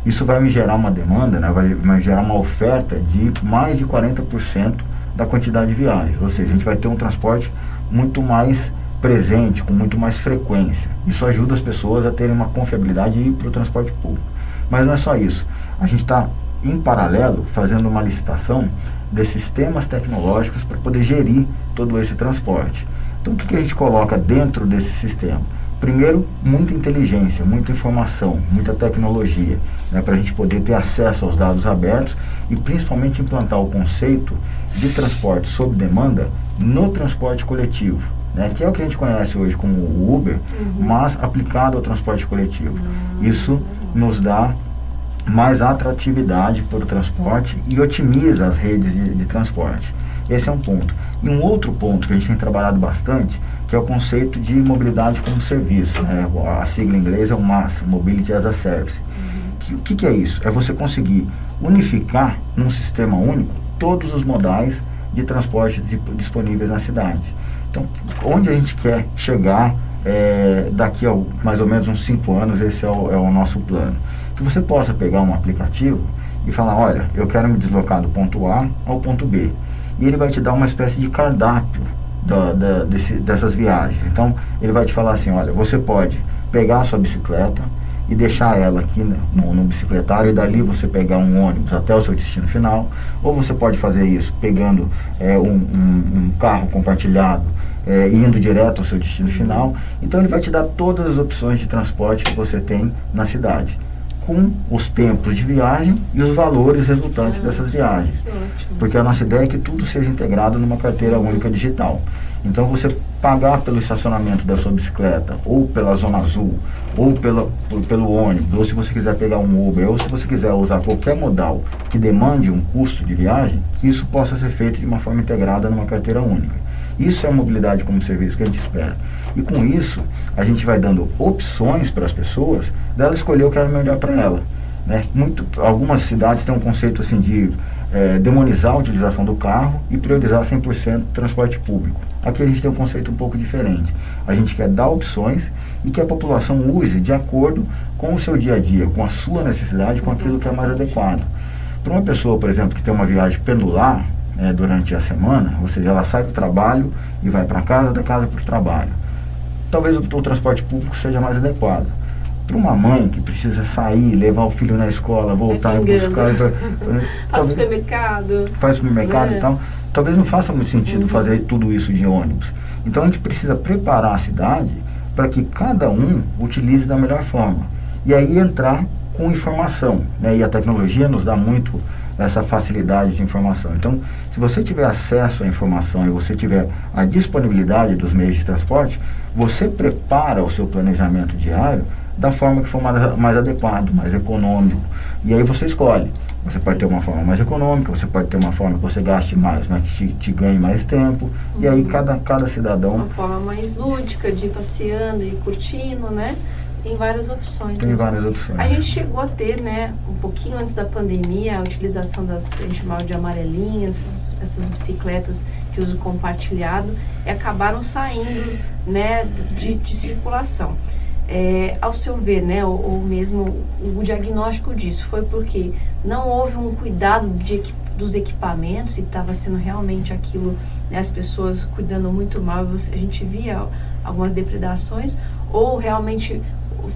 isso vai me gerar uma demanda, né, vai, vai gerar uma oferta de mais de 40% da quantidade de viagens. Ou seja, a gente vai ter um transporte muito mais presente, com muito mais frequência. Isso ajuda as pessoas a terem uma confiabilidade e ir para o transporte público. Mas não é só isso. A gente está, em paralelo, fazendo uma licitação de sistemas tecnológicos para poder gerir todo esse transporte. Então, o que, que a gente coloca dentro desse sistema? Primeiro, muita inteligência, muita informação, muita tecnologia, né, para a gente poder ter acesso aos dados abertos e principalmente implantar o conceito de transporte sob demanda no transporte coletivo, né, que é o que a gente conhece hoje como o Uber, uhum. mas aplicado ao transporte coletivo. Uhum. Isso nos dá mais atratividade para o transporte e otimiza as redes de, de transporte. Esse é um ponto. E um outro ponto que a gente tem trabalhado bastante, que é o conceito de mobilidade como serviço. Né? A sigla em inglês é o MAS, Mobility as a Service. Uhum. o que, que é isso? É você conseguir unificar num sistema único todos os modais de transporte disponíveis na cidade. Então, onde a gente quer chegar é, daqui a mais ou menos uns 5 anos, esse é o, é o nosso plano. Que você possa pegar um aplicativo e falar, olha, eu quero me deslocar do ponto A ao ponto B e ele vai te dar uma espécie de cardápio da, da, desse, dessas viagens. Então, ele vai te falar assim: olha, você pode pegar a sua bicicleta e deixar ela aqui no, no bicicletário e dali você pegar um ônibus até o seu destino final, ou você pode fazer isso pegando é, um, um, um, carro compartilhado é, indo direto ao seu destino final. Então, ele vai te dar todas as opções de transporte que você tem na cidade com os tempos de viagem e os valores resultantes ah, dessas viagens. Porque a nossa ideia é que tudo seja integrado numa carteira única digital. Então você pagar pelo estacionamento da sua bicicleta, ou pela zona azul, ou pela, por, pelo ônibus, ou se você quiser pegar um Uber, ou se você quiser usar qualquer modal que demande um custo de viagem, que isso possa ser feito de uma forma integrada numa carteira única. Isso é a mobilidade como serviço que a gente espera. E com isso, a gente vai dando opções para as pessoas dela escolher o que é melhor para ela. Né? Muito, algumas cidades têm um conceito assim de é, demonizar a utilização do carro e priorizar 100% transporte público. Aqui a gente tem um conceito um pouco diferente. A gente quer dar opções e que a população use de acordo com o seu dia a dia, com a sua necessidade, com aquilo que é mais adequado. Para uma pessoa, por exemplo, que tem uma viagem pendular, é, durante a semana, ou seja, ela sai do trabalho e vai para casa, da casa para o trabalho. Talvez o, o transporte público seja mais adequado. Para uma mãe que precisa sair, levar o filho na escola, voltar e buscar. Faz supermercado. Faz supermercado é. e tal. Talvez não faça muito sentido uhum. fazer tudo isso de ônibus. Então a gente precisa preparar a cidade para que cada um utilize da melhor forma. E aí entrar com informação. Né? E a tecnologia nos dá muito essa facilidade de informação. Então, se você tiver acesso à informação e você tiver a disponibilidade dos meios de transporte, você prepara o seu planejamento diário da forma que for mais, mais adequado, mais econômico. E aí você escolhe. Você pode ter uma forma mais econômica, você pode ter uma forma que você gaste mais, mas que te, te ganhe mais tempo. Uhum. E aí cada, cada cidadão. Uma forma mais lúdica de ir passeando e curtindo, né? Tem várias opções. Tem mesmo. várias opções. A gente chegou a ter, né, um pouquinho antes da pandemia, a utilização das, a gente chamava de amarelinhas, essas, essas bicicletas de uso compartilhado, e acabaram saindo, né, de, de circulação. É, ao seu ver, né, ou, ou, mesmo o diagnóstico disso, foi porque não houve um cuidado de, dos equipamentos e estava sendo realmente aquilo, né, as pessoas cuidando muito mal, a gente via algumas depredações, ou realmente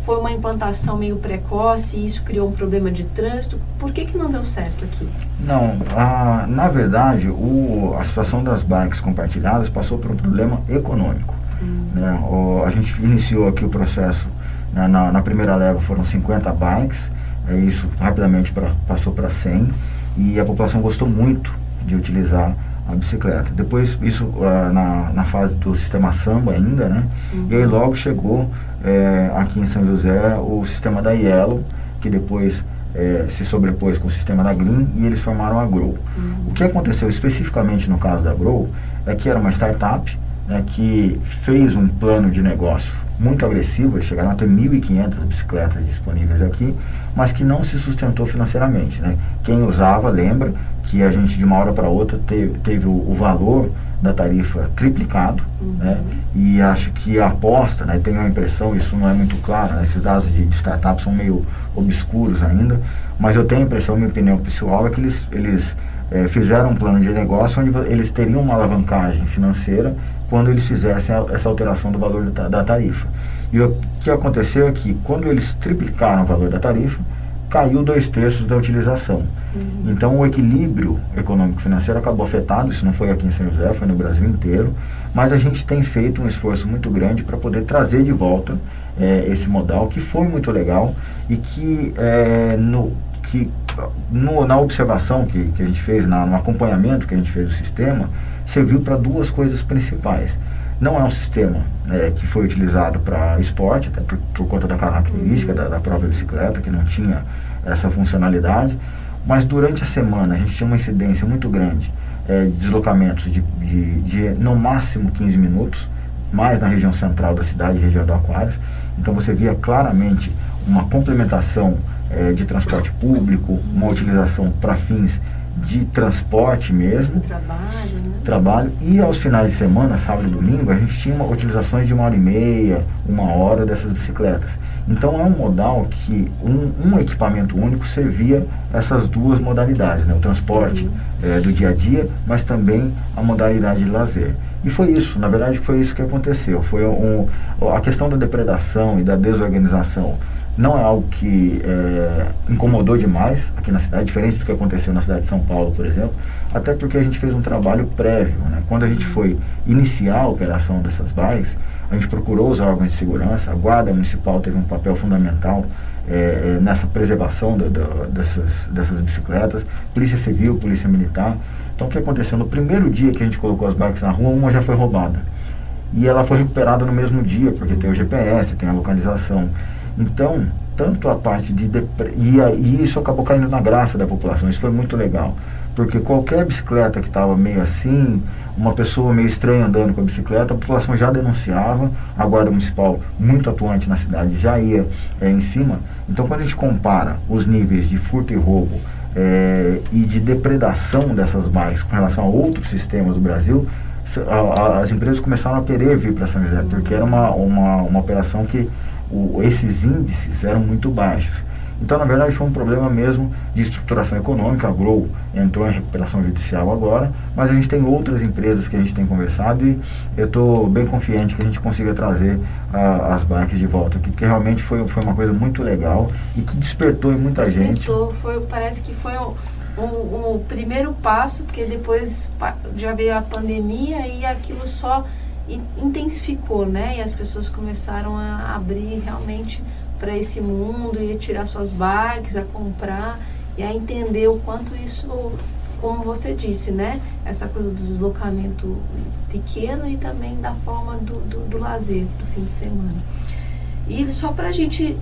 foi uma implantação meio precoce e isso criou um problema de trânsito. Por que, que não deu certo aqui? Não, a, na verdade, o, a situação das bikes compartilhadas passou por um problema econômico. Hum. Né? O, a gente iniciou aqui o processo, né, na, na, primeira leva foram 50 bikes, é, isso rapidamente pra, passou para 100 e a população gostou muito de utilizar a bicicleta. Depois, isso uh, na, na fase do sistema samba ainda, né? Uhum. E aí logo chegou é, aqui em São José o sistema da Yellow, que depois é, se sobrepôs com o sistema da Green e eles formaram a Grow. Uhum. O que aconteceu especificamente no caso da Grow é que era uma startup né, que fez um plano de negócio muito agressivo, eles chegaram a ter 1.500 bicicletas disponíveis aqui, mas que não se sustentou financeiramente. Né? Quem usava lembra que a gente de uma hora para outra teve, teve o, o, valor da tarifa triplicado, uhum. né? E acho que a aposta, né? Tenho a impressão, isso não é muito claro, né? esses dados de, de startups são meio obscuros ainda, mas eu tenho a impressão, minha opinião pessoal, é que eles, eles é, fizeram um plano de negócio onde eles teriam uma alavancagem financeira quando eles fizessem a, essa alteração do valor da, da tarifa. E o que aconteceu é que quando eles triplicaram o valor da tarifa, caiu dois terços da utilização. Uhum. Então o equilíbrio econômico-financeiro acabou afetado, isso não foi aqui em São José, foi no Brasil inteiro, mas a gente tem feito um esforço muito grande para poder trazer de volta é, esse modal, que foi muito legal e que, é, no, que no, na observação que, que a gente fez, na, no acompanhamento que a gente fez do sistema, serviu para duas coisas principais. Não é um sistema é, que foi utilizado para esporte, até por, por, conta da característica da, da própria bicicleta, que não tinha essa funcionalidade, mas durante a semana a gente tinha uma incidência muito grande é, de deslocamentos de, de, de, no máximo 15 minutos, mais na região central da cidade, região do Aquários. Então você via claramente uma complementação é, de transporte público, uma utilização para fins de transporte mesmo. Trabalho, né? Trabalho. E aos finais de semana, sábado e domingo, a gente tinha uma, utilizações de uma hora e meia, uma hora dessas bicicletas. Então é um modal que um, um equipamento único servia essas duas modalidades, né? o transporte uhum. é, do dia a dia, mas também a modalidade de lazer. E foi isso, na verdade foi isso que aconteceu. Foi um, a questão da depredação e da desorganização não é algo que é, incomodou demais aqui na cidade, diferente do que aconteceu na cidade de São Paulo, por exemplo, até porque a gente fez um trabalho prévio. Né? Quando a gente foi iniciar a operação dessas bikes, a gente procurou os órgãos de segurança, a Guarda Municipal teve um papel fundamental é, nessa preservação do, do, dessas, dessas bicicletas, Polícia Civil, Polícia Militar. Então o que aconteceu? No primeiro dia que a gente colocou as bikes na rua, uma já foi roubada. E ela foi recuperada no mesmo dia, porque tem o GPS, tem a localização. Então, tanto a parte de. E, e isso acabou caindo na graça da população, isso foi muito legal. Porque qualquer bicicleta que estava meio assim, uma pessoa meio estranha andando com a bicicleta, a população já denunciava, a Guarda Municipal, muito atuante na cidade, já ia é, em cima. Então, quando a gente compara os níveis de furto e roubo é, e de depredação dessas bikes com relação a outros sistemas do Brasil, a, a, as empresas começaram a querer vir para São José, porque era uma, uma, uma operação que o, esses índices eram muito baixos. Então, na verdade, foi um problema mesmo de estruturação econômica. A Grow entrou em recuperação judicial agora, mas a gente tem outras empresas que a gente tem conversado e eu estou bem confiante que a gente consiga trazer uh, as bikes de volta, que, que, realmente foi, foi uma coisa muito legal e que despertou em muita despertou, gente. Despertou, foi, parece que foi o, o, o primeiro passo, porque depois já veio a pandemia e aquilo só intensificou, né? E as pessoas começaram a abrir realmente para esse mundo e a tirar suas bikes, a comprar e a entender o quanto isso, como você disse, né? Essa coisa do deslocamento pequeno e também da forma do, do, do lazer, do fim de semana. E só para a gente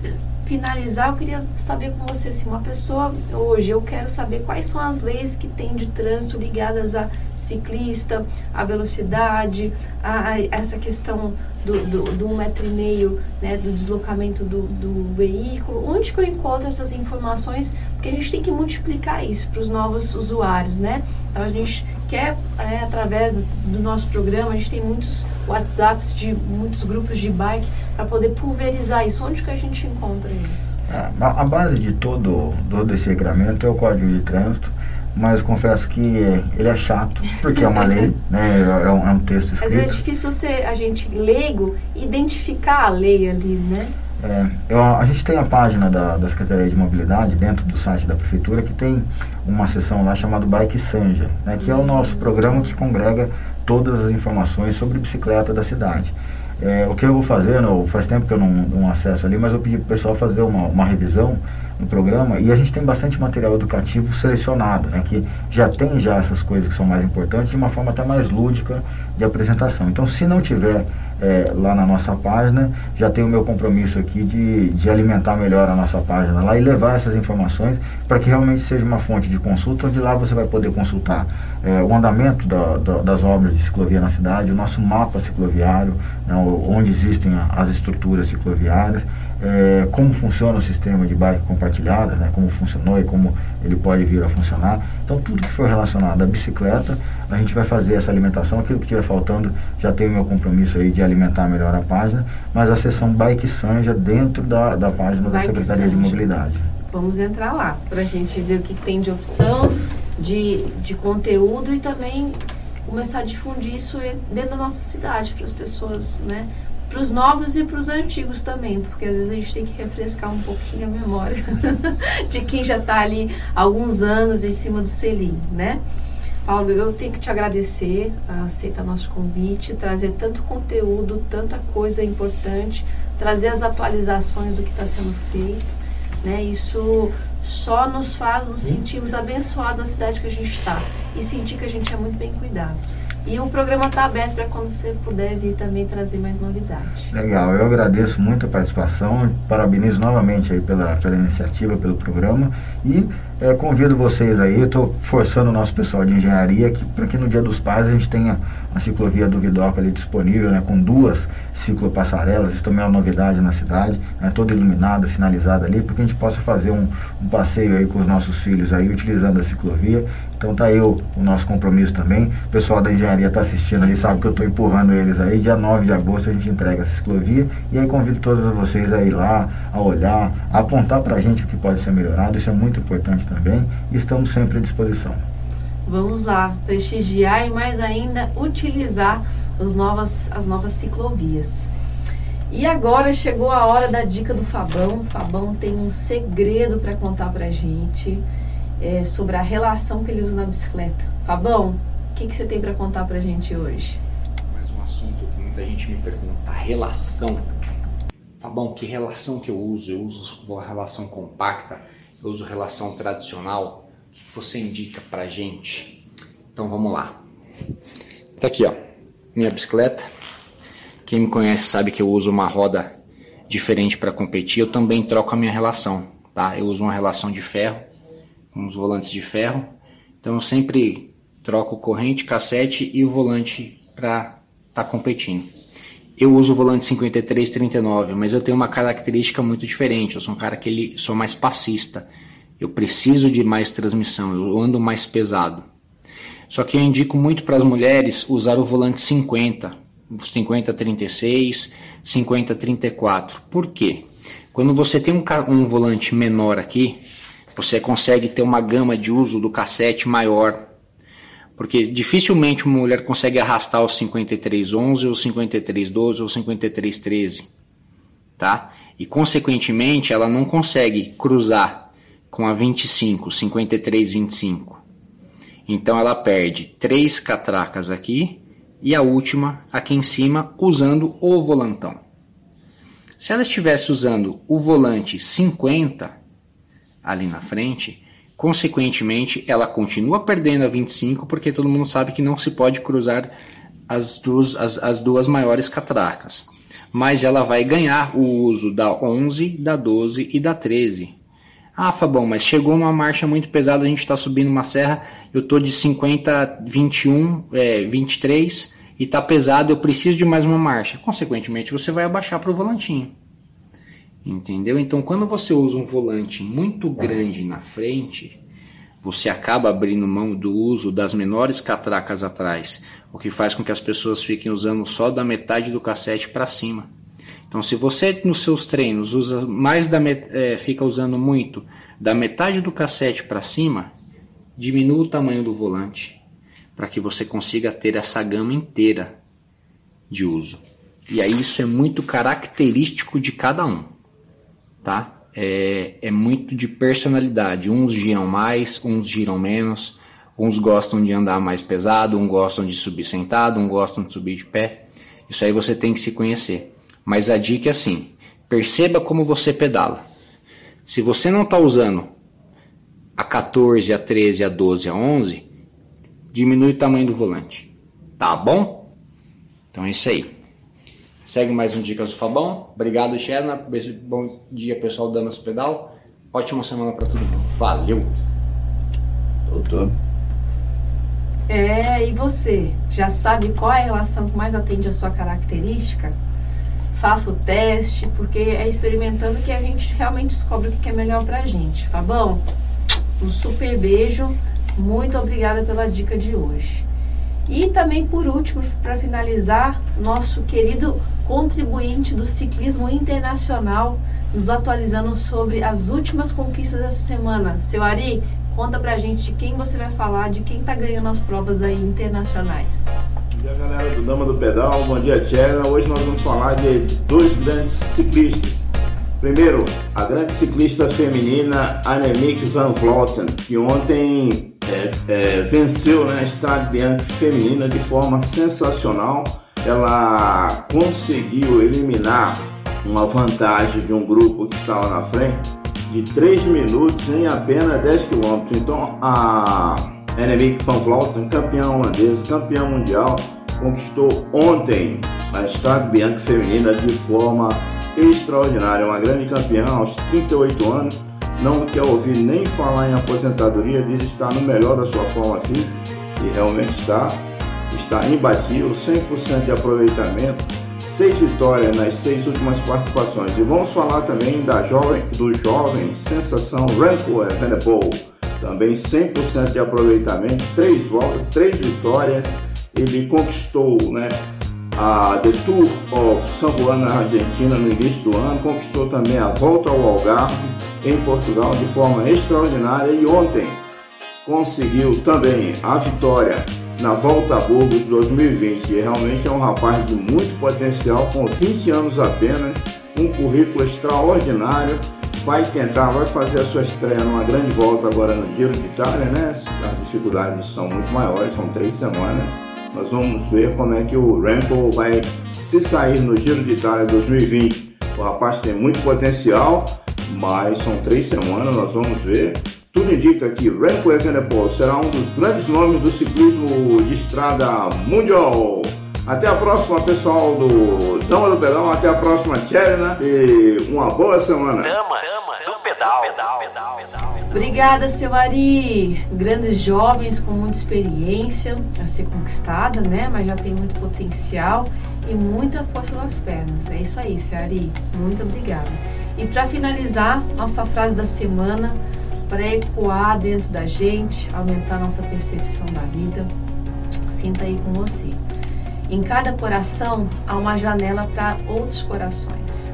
finalizar, eu queria saber com você, se assim, uma pessoa hoje, eu quero saber quais são as leis que tem de trânsito ligadas a ciclista, a velocidade, a, a essa questão do, do, do, um metro e meio, né, do deslocamento do, do veículo. Onde que eu encontro essas informações? Porque a gente tem que multiplicar isso para os novos usuários, né? Então a gente quer, é, através do nosso programa, a gente tem muitos WhatsApps de muitos grupos de bike para poder pulverizar isso. Onde que a gente encontra isso? É, a, a, base de todo, todo esse regramento é o Código de Trânsito, mas confesso que ele é chato, porque é uma lei, né, é, um, é um texto escrito. Mas é difícil ser a gente leigo identificar a lei ali, né? É, eu, a gente tem a página da, da Secretaria de Mobilidade dentro do site da Prefeitura que tem uma seção lá chamada Bike Sanja, né, que é o nosso programa que congrega todas as informações sobre bicicleta da cidade. É, o que eu vou fazer, não, faz tempo que eu não, não acesso ali, mas eu pedi para o pessoal fazer uma, uma revisão no programa e a gente tem bastante material educativo selecionado, né, que já tem já essas coisas que são mais importantes de uma forma até mais lúdica de apresentação. Então, se não tiver é, lá na nossa página, já tem o meu compromisso aqui de, de alimentar melhor a nossa página lá e levar essas informações para que realmente seja uma fonte de consulta, onde lá você vai poder consultar é, o andamento da, da, das obras de ciclovia na cidade, o nosso mapa cicloviário, né, onde existem as estruturas cicloviárias, é, como funciona o sistema de bike compartilhadas, né, como funcionou e como ele pode vir a funcionar. Então, tudo que for relacionado à bicicleta, a gente vai fazer essa alimentação. Aquilo que estiver faltando, já tem o meu compromisso aí de alimentar melhor a página, mas a seção Bike Sanja dentro da, da página Bike da Secretaria Sanja. de Mobilidade. Vamos entrar lá para a gente ver o que tem de opção, de, de conteúdo e também começar a difundir isso dentro da nossa cidade para as pessoas, né? Para os novos e para os antigos também, porque às vezes a gente tem que refrescar um pouquinho a memória de quem já está ali há alguns anos em cima do selim, né? Paulo, eu tenho que te agradecer a aceitar nosso convite, trazer tanto conteúdo, tanta coisa importante, trazer as atualizações do que está sendo feito. Né? Isso só nos faz nos sentirmos abençoados na cidade que a gente está e sentir que a gente é muito bem cuidado. E o programa está aberto para quando você puder vir também trazer mais novidades. Legal, eu agradeço muito a participação, parabenizo novamente aí pela, pela iniciativa, pelo programa e é, convido vocês aí, estou forçando o nosso pessoal de engenharia para que no Dia dos Pais a gente tenha a ciclovia do Vidoca ali disponível, né, com duas ciclopassarelas, isso também é uma novidade na cidade, né, toda iluminada, sinalizada ali, para que a gente possa fazer um, um, passeio aí com os nossos filhos aí, utilizando a ciclovia. Então tá aí o, o nosso compromisso também. O pessoal da engenharia está assistindo ali, sabe que eu estou empurrando eles aí. Dia 9 de agosto a gente entrega a ciclovia e aí convido todos vocês a ir lá, a olhar, a apontar para a gente o que pode ser melhorado, isso é muito importante também e estamos sempre à disposição. Vamos lá, prestigiar e mais ainda utilizar os novas, as novas ciclovias. E agora chegou a hora da dica do Fabão. O Fabão tem um segredo para contar para gente é, sobre a relação que ele usa na bicicleta. Fabão, o que, que você tem para contar para gente hoje? Mais um assunto que muita gente me pergunta: relação. Fabão, que relação que eu uso? Eu uso relação compacta, eu uso relação tradicional que você indica pra gente? Então vamos lá. Tá aqui, ó, minha bicicleta. Quem me conhece sabe que eu uso uma roda diferente para competir. Eu também troco a minha relação, tá? Eu uso uma relação de ferro, uns volantes de ferro. Então eu sempre troco corrente, cassete e o volante para estar tá competindo. Eu uso o volante 5339, mas eu tenho uma característica muito diferente. Eu sou um cara que ele sou mais passista. Eu preciso de mais transmissão, eu ando mais pesado. Só que eu indico muito para as mulheres usar o volante 50, 50 36, 50 34. Por quê? Quando você tem um, um volante menor aqui, você consegue ter uma gama de uso do cassete maior. Porque dificilmente uma mulher consegue arrastar o 5311 ou 5312 ou 5313, tá? E consequentemente ela não consegue cruzar com a 25, 53, 25. Então ela perde três catracas aqui e a última aqui em cima usando o volantão. Se ela estivesse usando o volante 50 ali na frente, consequentemente ela continua perdendo a 25 porque todo mundo sabe que não se pode cruzar as duas, as, as duas maiores catracas. Mas ela vai ganhar o uso da 11, da 12 e da 13 ah, Fabão, mas chegou uma marcha muito pesada, a gente está subindo uma serra, eu tô de 50, 21, é, 23 e tá pesado, eu preciso de mais uma marcha. Consequentemente, você vai abaixar para o volantinho. Entendeu? Então, quando você usa um volante muito grande na frente, você acaba abrindo mão do uso das menores catracas atrás, o que faz com que as pessoas fiquem usando só da metade do cassete para cima. Então, se você nos seus treinos usa mais da é, fica usando muito da metade do cassete para cima, diminua o tamanho do volante para que você consiga ter essa gama inteira de uso. E aí isso é muito característico de cada um, tá? É, é muito de personalidade. Uns giram mais, uns giram menos. Uns gostam de andar mais pesado, uns gostam de subir sentado, uns gostam de subir de pé. Isso aí você tem que se conhecer. Mas a dica é assim: perceba como você pedala. Se você não está usando a 14, a 13, a 12, a 11, diminui o tamanho do volante. Tá bom? Então é isso aí. Segue mais um Dicas do Fabão. Obrigado, Xerna. Bom dia, pessoal do Damas Pedal. Ótima semana para todo mundo. Valeu! Doutor. É, e você? Já sabe qual é a relação que mais atende a sua característica? faça o teste, porque é experimentando que a gente realmente descobre o que é melhor pra gente. Bom? Um super beijo, muito obrigada pela dica de hoje. E também, por último, para finalizar, nosso querido contribuinte do ciclismo internacional, nos atualizando sobre as últimas conquistas dessa semana. Seu Ari, conta pra gente de quem você vai falar, de quem tá ganhando as provas aí internacionais. Bom dia, galera do Dama do Pedal. Bom dia, Tchela. Hoje nós vamos falar de dois grandes ciclistas. Primeiro, a grande ciclista feminina Annemiek van Vleuten, que ontem é, é, venceu né, a Strade Bianchi feminina de forma sensacional. Ela conseguiu eliminar uma vantagem de um grupo que estava na frente de 3 minutos em apenas 10 quilômetros. Então a Annemiek van Vleuten, campeã holandesa, campeã mundial, conquistou ontem a Strade Bianchi feminina de forma extraordinária. Uma grande campeã aos 38 anos, não quer ouvir nem falar em aposentadoria, diz estar no melhor da sua forma física e realmente está, está imbatível, 100% de aproveitamento, seis vitórias nas seis últimas participações. E vamos falar também da jovem, do jovem sensação Remco Evenepoel, também 100% de aproveitamento, três, três vitórias, ele conquistou né, a The Tour of São Juan na Argentina no início do ano, conquistou também a volta ao Algarve em Portugal de forma extraordinária. E ontem conseguiu também a vitória na Volta a Burgos 2020. E realmente é um rapaz de muito potencial, com 20 anos apenas, um currículo extraordinário. Vai tentar, vai fazer a sua estreia numa grande volta agora no Giro de Itália, né? As dificuldades são muito maiores, são três semanas nós vamos ver como é que o Rambo vai se sair no Giro de Itália 2020. O rapaz tem muito potencial, mas são três semanas, nós vamos ver. Tudo indica que Remco Evenepoel será um dos grandes nomes do ciclismo de estrada mundial. Até a próxima, pessoal do Dama do Pedal. Até a próxima, Tcherna. E uma boa semana. Damas, Damas do Pedal. pedal, pedal, pedal. Obrigada, seu Ari. Grandes jovens com muita experiência a ser conquistada, né? Mas já tem muito potencial e muita força nas pernas. É isso aí, seu Ari. Muito obrigada. E para finalizar, nossa frase da semana para ecoar dentro da gente, aumentar nossa percepção da vida. Sinta aí com você. Em cada coração há uma janela para outros corações.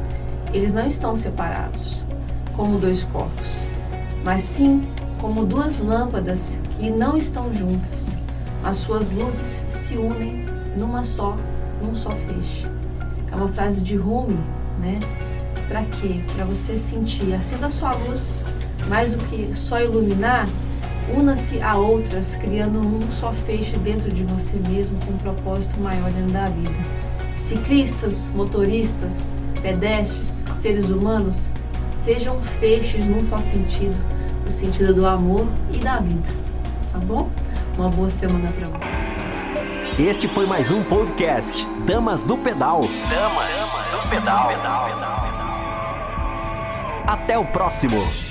Eles não estão separados, como dois corpos mas sim como duas lâmpadas que não estão juntas. As suas luzes se unem numa só, num só feixe. É uma frase de Rumi, né? Para quê? Para você sentir, acenda a sua luz, mais do que só iluminar, una-se a outras, criando um só feixe dentro de você mesmo com um propósito maior dentro da vida. Ciclistas, motoristas, pedestres, seres humanos, sejam feixes num só sentido, o sentido do amor e da vida. Tá bom? Uma boa semana para você. Este foi mais um podcast Damas do Pedal. Damas do Pedal. Até o próximo.